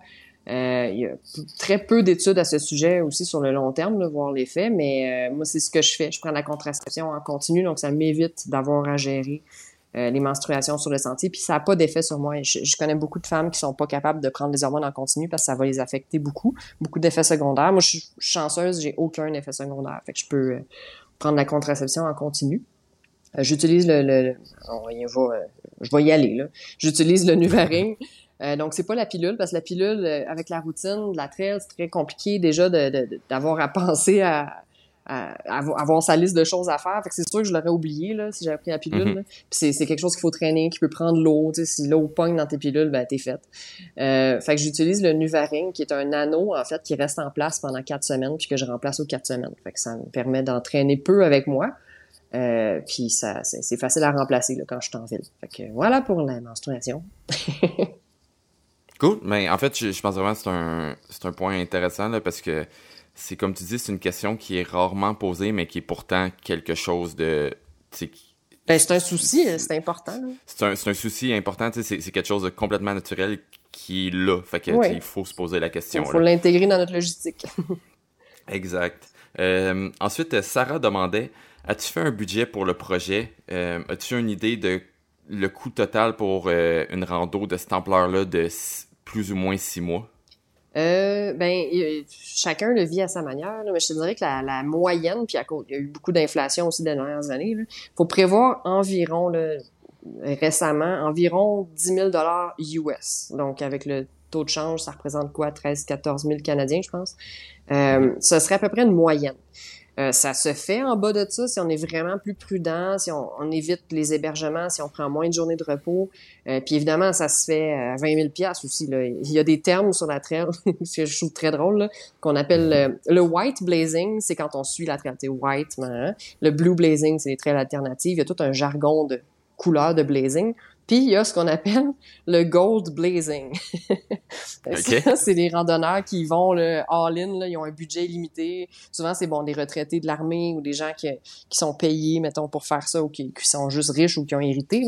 Euh, il y a très peu d'études à ce sujet aussi sur le long terme, de voir l'effet, mais euh, moi, c'est ce que je fais. Je prends la contraception en continu, donc ça m'évite d'avoir à gérer euh, les menstruations sur le sentier, puis ça n'a pas d'effet sur moi. Je, connais beaucoup de femmes qui sont pas capables de prendre des hormones en continu parce que ça va les affecter beaucoup, beaucoup d'effets secondaires. Moi, je suis chanceuse, j'ai aucun effet secondaire, fait que je peux prendre la contraception en continu. J'utilise le, le, je vais y aller là. J'utilise le Nuvaring. [LAUGHS] Euh, donc, c'est pas la pilule, parce que la pilule, euh, avec la routine de la trail, c'est très compliqué déjà d'avoir à [LAUGHS] penser à, avoir sa liste de choses à faire. Fait que c'est sûr que je l'aurais oublié là, si j'avais pris la pilule. Mm-hmm. Puis c'est quelque chose qu'il faut traîner, qui peut prendre l'eau. Si l'eau pogne dans tes pilules, ben t'es faite. Euh, fait que j'utilise le Nuvaring, qui est un anneau, en fait, qui reste en place pendant quatre semaines, puis que je remplace aux quatre semaines. Fait que ça me permet d'entraîner peu avec moi. Euh, puis ça, c'est facile à remplacer là, quand je suis en ville. Fait que voilà pour la menstruation. [LAUGHS] Cool. Mais en fait, je, pense vraiment que c'est un, c'est un point intéressant là, parce que c'est comme tu dis, c'est une question qui est rarement posée, mais qui est pourtant quelque chose de. Ben, c'est un souci, euh, c'est important. C'est un, un souci important, c'est, quelque chose de complètement naturel qui est là. Fait que il faut se poser la question. Il faut l'intégrer dans notre logistique. [LAUGHS] exact. Euh, ensuite, Sarah demandait As-tu fait un budget pour le projet? Euh, As-tu une idée de le coût total pour une rando de cette ampleur-là de plus ou moins six mois? Euh, ben, chacun le vit à sa manière, mais je te dirais que la, moyenne, puis il y a eu beaucoup d'inflation aussi dans dernières années, il faut prévoir environ, récemment, environ 10 000 US. Donc, avec le taux de change, ça représente quoi? 13 14 000 Canadiens, je pense. Euh, ce serait à peu près une moyenne. Euh, ça se fait en bas de ça si on est vraiment plus prudent, si on, évite les hébergements, si on prend moins de journées de repos. Euh, puis évidemment, ça se fait à 20 000 pièces aussi. Là. Il y a des termes sur la trail, [LAUGHS] que je trouve très drôle, qu'on appelle le, white blazing, c'est quand on suit la trail. C'est white, hein? le blue blazing, c'est les trails alternatives. Il y a tout un jargon de couleurs de blazing. Puis il y a ce qu'on appelle le gold blazing. [LAUGHS] c'est des randonneurs qui vont le all-in, ils ont un budget limité. Souvent, c'est bon des retraités de l'armée ou des gens qui, qui sont payés, mettons, pour faire ça ou qui, qui sont juste riches ou qui ont hérité.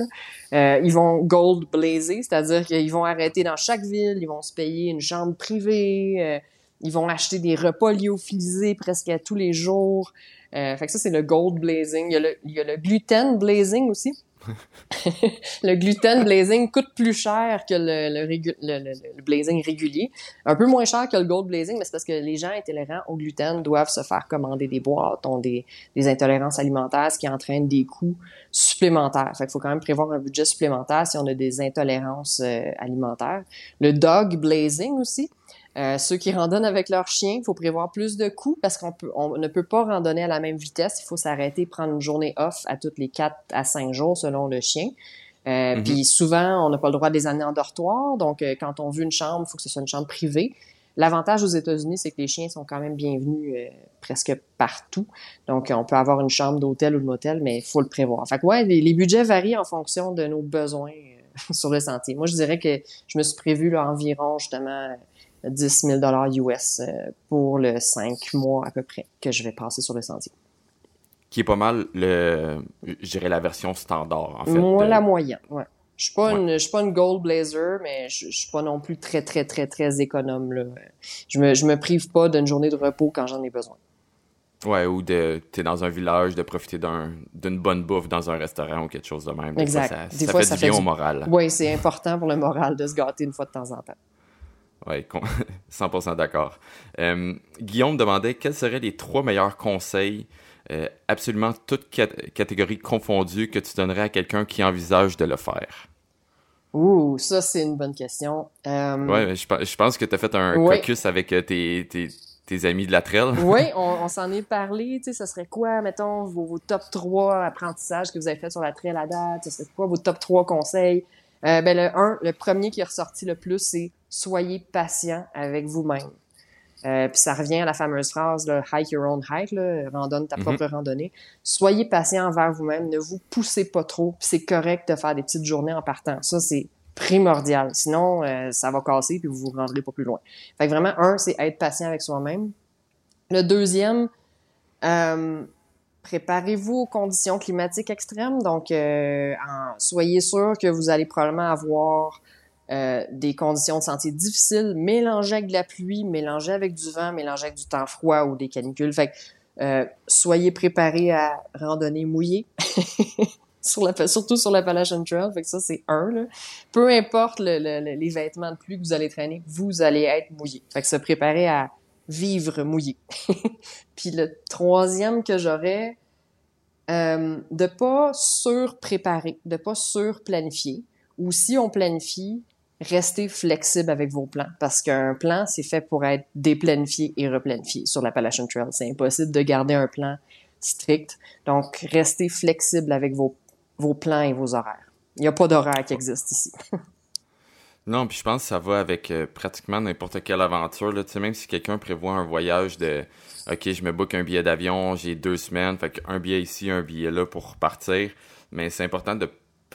Euh, ils vont gold blazer, c'est-à-dire qu'ils vont arrêter dans chaque ville, ils vont se payer une chambre privée, euh, ils vont acheter des repas lyophilisés presque tous les jours. Euh, fait que ça, c'est le gold blazing. Il y, a le, il y a le gluten blazing aussi. Le gluten blazing coûte plus cher que le, blazing régulier. Un peu moins cher que le gold blazing, mais c'est parce que les gens intolérants au gluten doivent se faire commander des boîtes, ont des, des intolérances alimentaires, ce qui entraîne des coûts supplémentaires. Fait qu'il faut quand même prévoir un budget supplémentaire si on a des intolérances euh, alimentaires. Le dog blazing aussi, euh, ceux qui randonnent avec leur chien, il faut prévoir plus de coûts parce qu'on peut, on ne peut pas randonner à la même vitesse. Il faut s'arrêter, prendre une journée off à toutes les 4 à 5 jours selon le chien. Euh, mhm. Puis souvent, on n'a pas le droit de les amener en dortoir. Donc, euh, quand on veut une chambre, il faut que ce soit une chambre privée. L'avantage aux États-Unis, c'est que les chiens sont quand même bienvenus presque partout. Donc, on peut avoir une chambre d'hôtel ou de motel, mais il faut le prévoir. Fait que ouais, les, budgets varient en fonction de nos besoins [LAUGHS] sur le sentier. Moi, je dirais que je me suis prévu là, environ justement 10 000 US pour le 5 mois à peu près que je vais passer sur le sentier. Qui est pas mal, le, je dirais, la version standard, en fait. Moi, la moyenne, ouais. Je suis pas une, je suis pas une gold blazer, mais je, je suis pas non plus très, très, très, très économe, là. Je me, je me prive pas d'une journée de repos quand j'en ai besoin. Ouais, ou de, t'es dans un village, de profiter d'un, d'une bonne bouffe dans un restaurant ou quelque chose de même. exact. ça, Des fois, ça fait, du bien au moral. Oui, c'est important pour le moral de se gâter une fois de temps en temps. Oui, 100% [LAUGHS] d'accord. Euh, Guillaume demandait quels seraient les trois meilleurs conseils, euh, absolument toutes catégories confondues, que tu donnerais à quelqu'un qui envisage de le faire? Ouh, ça c'est une bonne question. Euh... Oui, je, pense que tu as fait un caucus avec euh, tes, tes, amis de la trail. [LAUGHS] oui, [LAUGHS] on, s'en est parlé. Tu sais, ce serait quoi, mettons, vos, top 3 apprentissages que vous avez fait sur la trail à date? Ce serait quoi vos top 3 conseils? Euh, ben, le, un, le premier qui est ressorti le plus, c'est soyez patient avec vous-même. Euh, puis ça revient à la fameuse phrase, là, hike your own hike, là, randonne ta mhm. propre randonnée. Soyez patient envers vous-même, ne vous poussez pas trop. C'est correct de faire des petites journées en partant. Ça, c'est primordial. Sinon, euh, ça va casser puis vous vous rendrez pas plus loin. Fait que vraiment, un, c'est être patient avec soi-même. Le deuxième, euh, préparez-vous aux conditions climatiques extrêmes. Donc, soyez sûr que vous allez probablement avoir euh, des conditions de santé difficiles, mélangées avec de la pluie, mélangées avec du vent, mélangées avec du temps froid ou des canicules. Fait euh, soyez préparés à randonner mouillé. [LAUGHS] sur la, surtout sur l'Appalachian Trail, fait que ça c'est un. Là. Peu importe les vêtements de pluie que vous allez traîner, vous allez être mouillé. Fait que se préparer à vivre mouillé. [LAUGHS] Puis le troisième que j'aurais, euh, de pas surpréparer, de pas surplanifier. Ou si on planifie, restez flexible avec vos plans parce qu'un plan, c'est fait pour être déplanifié et replanifié sur l'Appalachian Trail. C'est impossible de garder un plan strict. Donc, restez flexible avec vos, vos plans et vos horaires. Il n'y a pas d'horaire qui existe ici. [LAUGHS] non, puis je pense que ça va avec euh, pratiquement n'importe quelle aventure. Tu sais, même si quelqu'un prévoit un voyage de OK, je me book un billet d'avion, j'ai deux semaines, fait un billet ici, un billet là pour partir. Mais c'est important de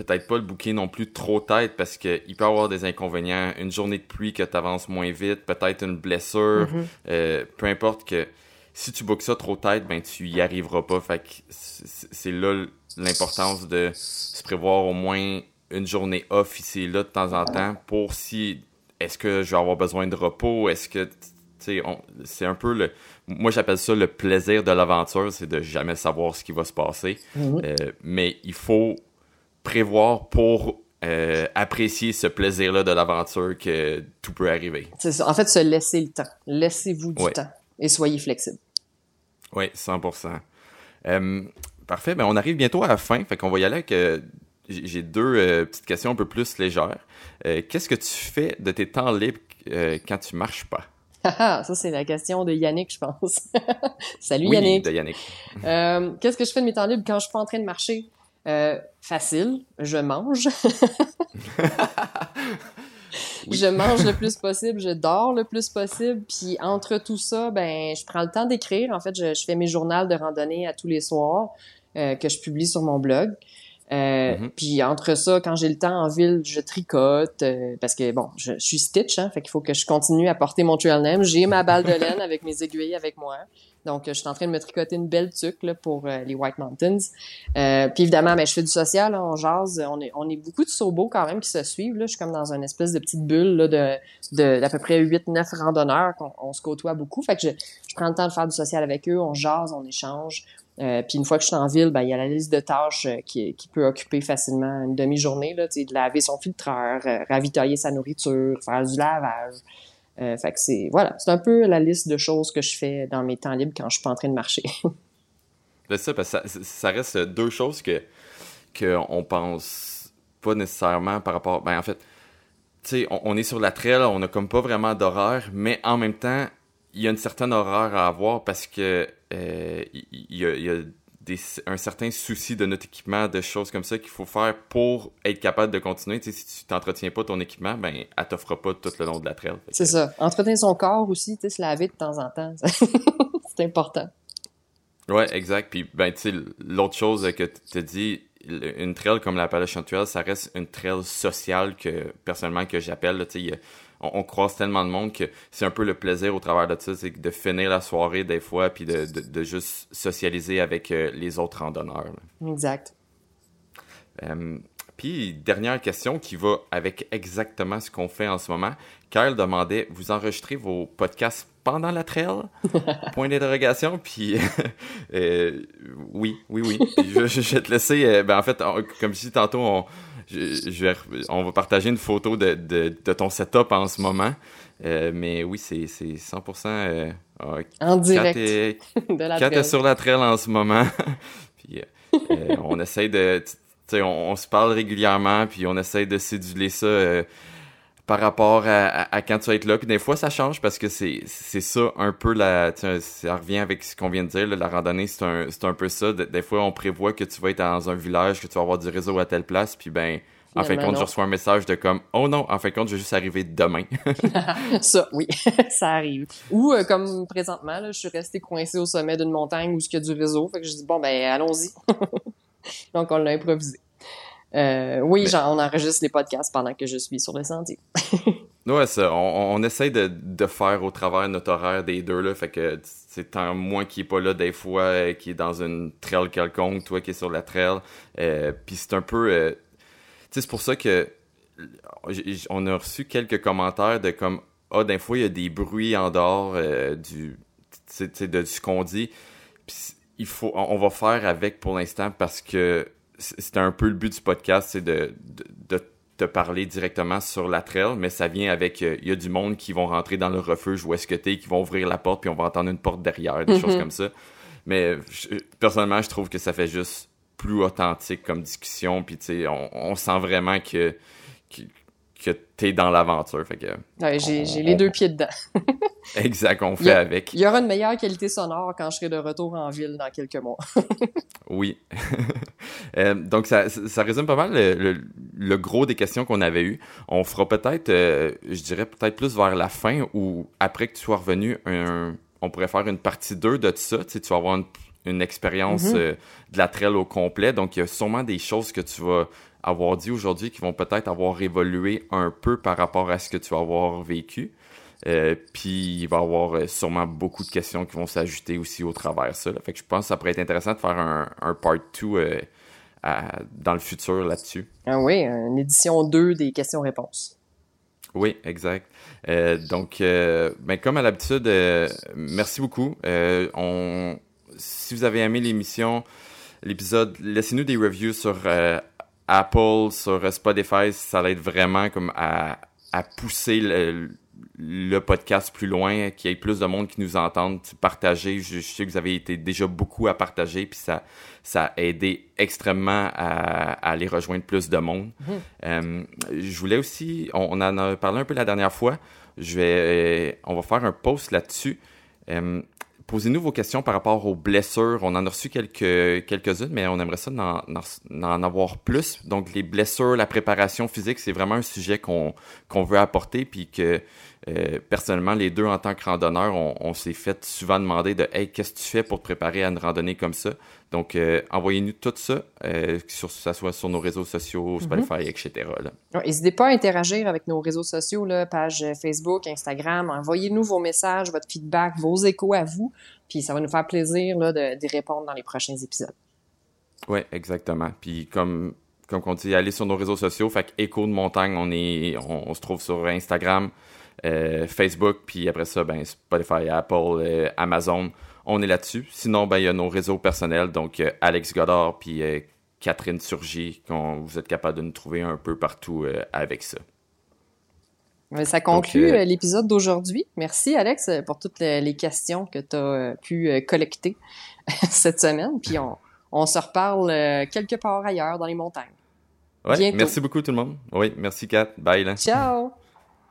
peut-être pas le booker non plus trop tête parce qu'il peut avoir des inconvénients. Une journée de pluie que tu avances moins vite, peut-être une blessure, mm-hmm. euh, peu importe que si tu bookes ça trop tête, ben tu y arriveras pas. Fait que c'est là l'importance de se prévoir au moins une journée off ici et là de temps en temps pour si est-ce que je vais avoir besoin de repos, est-ce que c'est un peu le moi j'appelle ça le plaisir de l'aventure, c'est de jamais savoir ce qui va se passer. Mm-hmm. Euh, mais il faut prévoir pour euh, apprécier ce plaisir-là de l'aventure que tout peut arriver. C'est ça. En fait, se laisser le temps. Laissez-vous du temps et soyez flexible. Oui, 100%. Euh, parfait. Ben, on arrive bientôt à la fin. Fait qu'on va y aller avec... Euh, j'ai deux petites questions un peu plus légères. Qu'est-ce que tu fais de tes temps libres quand tu marches pas? [LAUGHS] ça, c'est la question de Yannick, je pense. [LAUGHS] Salut oui, Yannick. de Yannick. Qu'est-ce que je fais de mes temps libres quand je suis pas en train de marcher? Euh, facile, je mange. [LAUGHS] Je mange le plus possible, je dors le plus possible, puis entre tout ça, ben, je prends le temps d'écrire. En fait, je, fais mes journaux de randonnée à tous les soirs euh, que je publie sur mon blog. Euh, mm-hmm. Puis entre ça, quand j'ai le temps en ville, je tricote euh, parce que bon, je, suis Stitch, hein, fait qu'il faut que je continue à porter mon trail name. J'ai ma balle de laine avec mes aiguilles avec moi. Donc, je suis en train de me tricoter une belle tuque là, pour euh, les White Mountains. Euh, puis évidemment, ben, je fais du social, on jase. On est, on est beaucoup de sobos quand même qui se suivent. Là. Je suis comme dans une espèce de petite bulle là, de, de d'à peu près 8-9 randonneurs qu'on on se côtoie beaucoup. Fait que je, je prends le temps de faire du social avec eux, on jase, on échange. Euh, puis une fois que je suis en ville, ben il y a la liste de tâches euh, qui, qui peut occuper facilement une demi-journée là, de laver son filtreur, euh, ravitailler sa nourriture, faire du lavage. Que c'est voilà, c'est un peu la liste de choses que je fais dans mes temps libres quand je suis pas en train de marcher. [LAUGHS] c'est ça, parce que ça, reste deux choses que qu'on pense pas nécessairement par rapport. Ben en fait, tu sais, on, est sur la trail, on a comme pas vraiment d'horaire, mais en même temps, il y a une certaine horreur à avoir parce que euh, il y a des, un certain souci de notre équipement, de choses comme ça qu'il faut faire pour être capable de continuer. Si tu t'entretiens pas ton équipement, ben, elle t'offre pas tout le long de la trail. C'est ça. Entretenir son corps aussi, tu se laver de temps en temps. [LAUGHS] c'est important. Ouais, exact. Puis, ben, l'autre chose que tu as dit, une trail comme la Appalachian Trail, ça reste une trail sociale que, personnellement, que j'appelle, tu sais, on, croise tellement de monde que c'est un peu le plaisir au travers de ça, c'est de finir la soirée des fois, puis de, de, juste socialiser avec euh, les autres randonneurs. Exact. Euh, puis, dernière question qui va avec exactement ce qu'on fait en ce moment. Kyle demandait, vous enregistrez vos podcasts pendant la trail? [LAUGHS] Point d'interrogation. Puis, [LAUGHS] euh, oui, oui, oui. je, je, vais te laisser, ben, en fait, comme je dis tantôt, on, je, on va partager une photo de, de, de ton setup en ce moment. Euh, mais oui, c'est 100% euh, en direct [LAUGHS] de la quand t'es sur la trail en ce moment. [LAUGHS] puis euh, on essaye de... On, on, se parle régulièrement, puis on essaye de céduler ça par rapport à, quand tu vas être là. Puis des fois, ça change parce que c'est ça un peu la... Ça revient avec ce qu'on vient de dire. la randonnée, c'est un, un peu ça. Des, fois, on prévoit que tu vas être dans un village, que tu vas avoir du réseau à telle place, puis ben... En fin de compte, je reçois un message de comme Oh non, en fin de compte, je vais juste arriver demain. [LAUGHS] ça, oui, [LAUGHS] ça arrive. Ou euh, comme présentement, là, je suis resté coincé au sommet d'une montagne où il y a du réseau. Fait que je dis bon ben allons-y. [LAUGHS] Donc on l'a improvisé. Euh, oui, genre, on enregistre les podcasts pendant que je suis sur le sentier. [LAUGHS] ouais, ça. On, on essaye de, de, faire au travers notre horaire des deux, là. Fait que c'est tant moi qui est pas là des fois, euh, qui est dans une trail quelconque, toi qui est sur la trail. Euh, Puis c'est un peu... Tu sais, c'est pour ça que on a reçu quelques commentaires de comme « Ah, des fois, il y a des bruits en dehors du... De ce qu'on dit. Puis il faut... On va faire avec pour l'instant parce que c'était un peu le but du podcast, c'est de, de, te parler directement sur la trail, mais ça vient avec, euh, il y a du monde qui vont rentrer dans le refuge où est-ce que t'es, qui vont ouvrir la porte, puis on va entendre une porte derrière, des choses mhm. comme ça. Mais personnellement, je trouve que ça fait juste plus authentique comme discussion, puis tu sais, on, on, sent vraiment que, que, t'es dans l'aventure. Fait que. Ouais, j'ai, les deux pieds dedans. [LAUGHS] exact, on fait avec. Il y aura une meilleure qualité sonore quand je serai de retour en ville dans quelques mois. [LAUGHS] oui. [LAUGHS] euh, donc, ça, ça résume pas mal le, le, gros des questions qu'on avait eues. On fera peut-être, euh, je dirais peut-être plus vers la fin ou après que tu sois revenu, un, on pourrait faire une partie 2 de ça. Tu, sais, tu vas avoir une, une expérience mm-hmm. euh, de la trail au complet. Donc, il y a sûrement des choses que tu vas avoir dit aujourd'hui qui vont peut-être avoir évolué un peu par rapport à ce que tu vas avoir vécu. Euh, puis il va y avoir euh, sûrement beaucoup de questions qui vont s'ajouter aussi au travers de ça. Fait que je pense que ça pourrait être intéressant de faire un, un part 2 euh, dans le futur là-dessus. Ah oui, une édition 2 des questions-réponses. Oui, exact. Euh, donc, ben, comme à l'habitude, merci beaucoup. on, si vous avez aimé l'émission, l'épisode, laissez-nous des reviews sur Apple, sur Spotify, ça va être vraiment comme à, à pousser le, le podcast plus loin, qu'il y ait plus de monde qui nous entende, partager. Je, sais que vous avez été déjà beaucoup à partager, puis ça, ça a aidé extrêmement à, à aller rejoindre plus de monde. Mhm. Euh, je voulais aussi, on, en a parlé un peu la dernière fois, je vais, on va faire un post là-dessus. Euh, Posez-nous vos questions par rapport aux blessures. On en a reçu quelques, quelques-unes, mais on aimerait ça en, en, avoir plus. Donc, les blessures, la préparation physique, c'est vraiment un sujet qu'on qu'on veut apporter, puis que euh, personnellement, les deux en tant que randonneurs, on, s'est fait souvent demander de Hey, qu'est-ce que tu fais pour te préparer à une randonnée comme ça? Donc, euh, envoyez-nous tout ça, euh, que ça soit sur nos réseaux sociaux, mhm. Spotify, etc. N'hésitez pas à interagir avec nos réseaux sociaux, là, page Facebook, Instagram. Envoyez-nous vos messages, votre feedback, vos échos à vous, puis ça va nous faire plaisir d'y répondre dans les prochains épisodes. Oui, exactement. Puis comme comme on dit, allez sur nos réseaux sociaux. Fait que Écho de Montagne, on est, on se trouve sur Instagram, Facebook, puis après ça, ben, Spotify, Apple, euh, Amazon. on est là-dessus. Sinon, ben, il y a nos réseaux personnels, donc Alex Godard puis Catherine Surgy, qu'on vous êtes capable de nous trouver un peu partout avec ça. Ça conclut l'épisode d'aujourd'hui. Merci Alex pour toutes les questions que tu as pu collecter [LAUGHS] cette semaine. Puis on, on se reparle quelque part ailleurs dans les montagnes. Ouais, merci beaucoup tout le monde. Oui, merci Kat. Bye là. Ciao.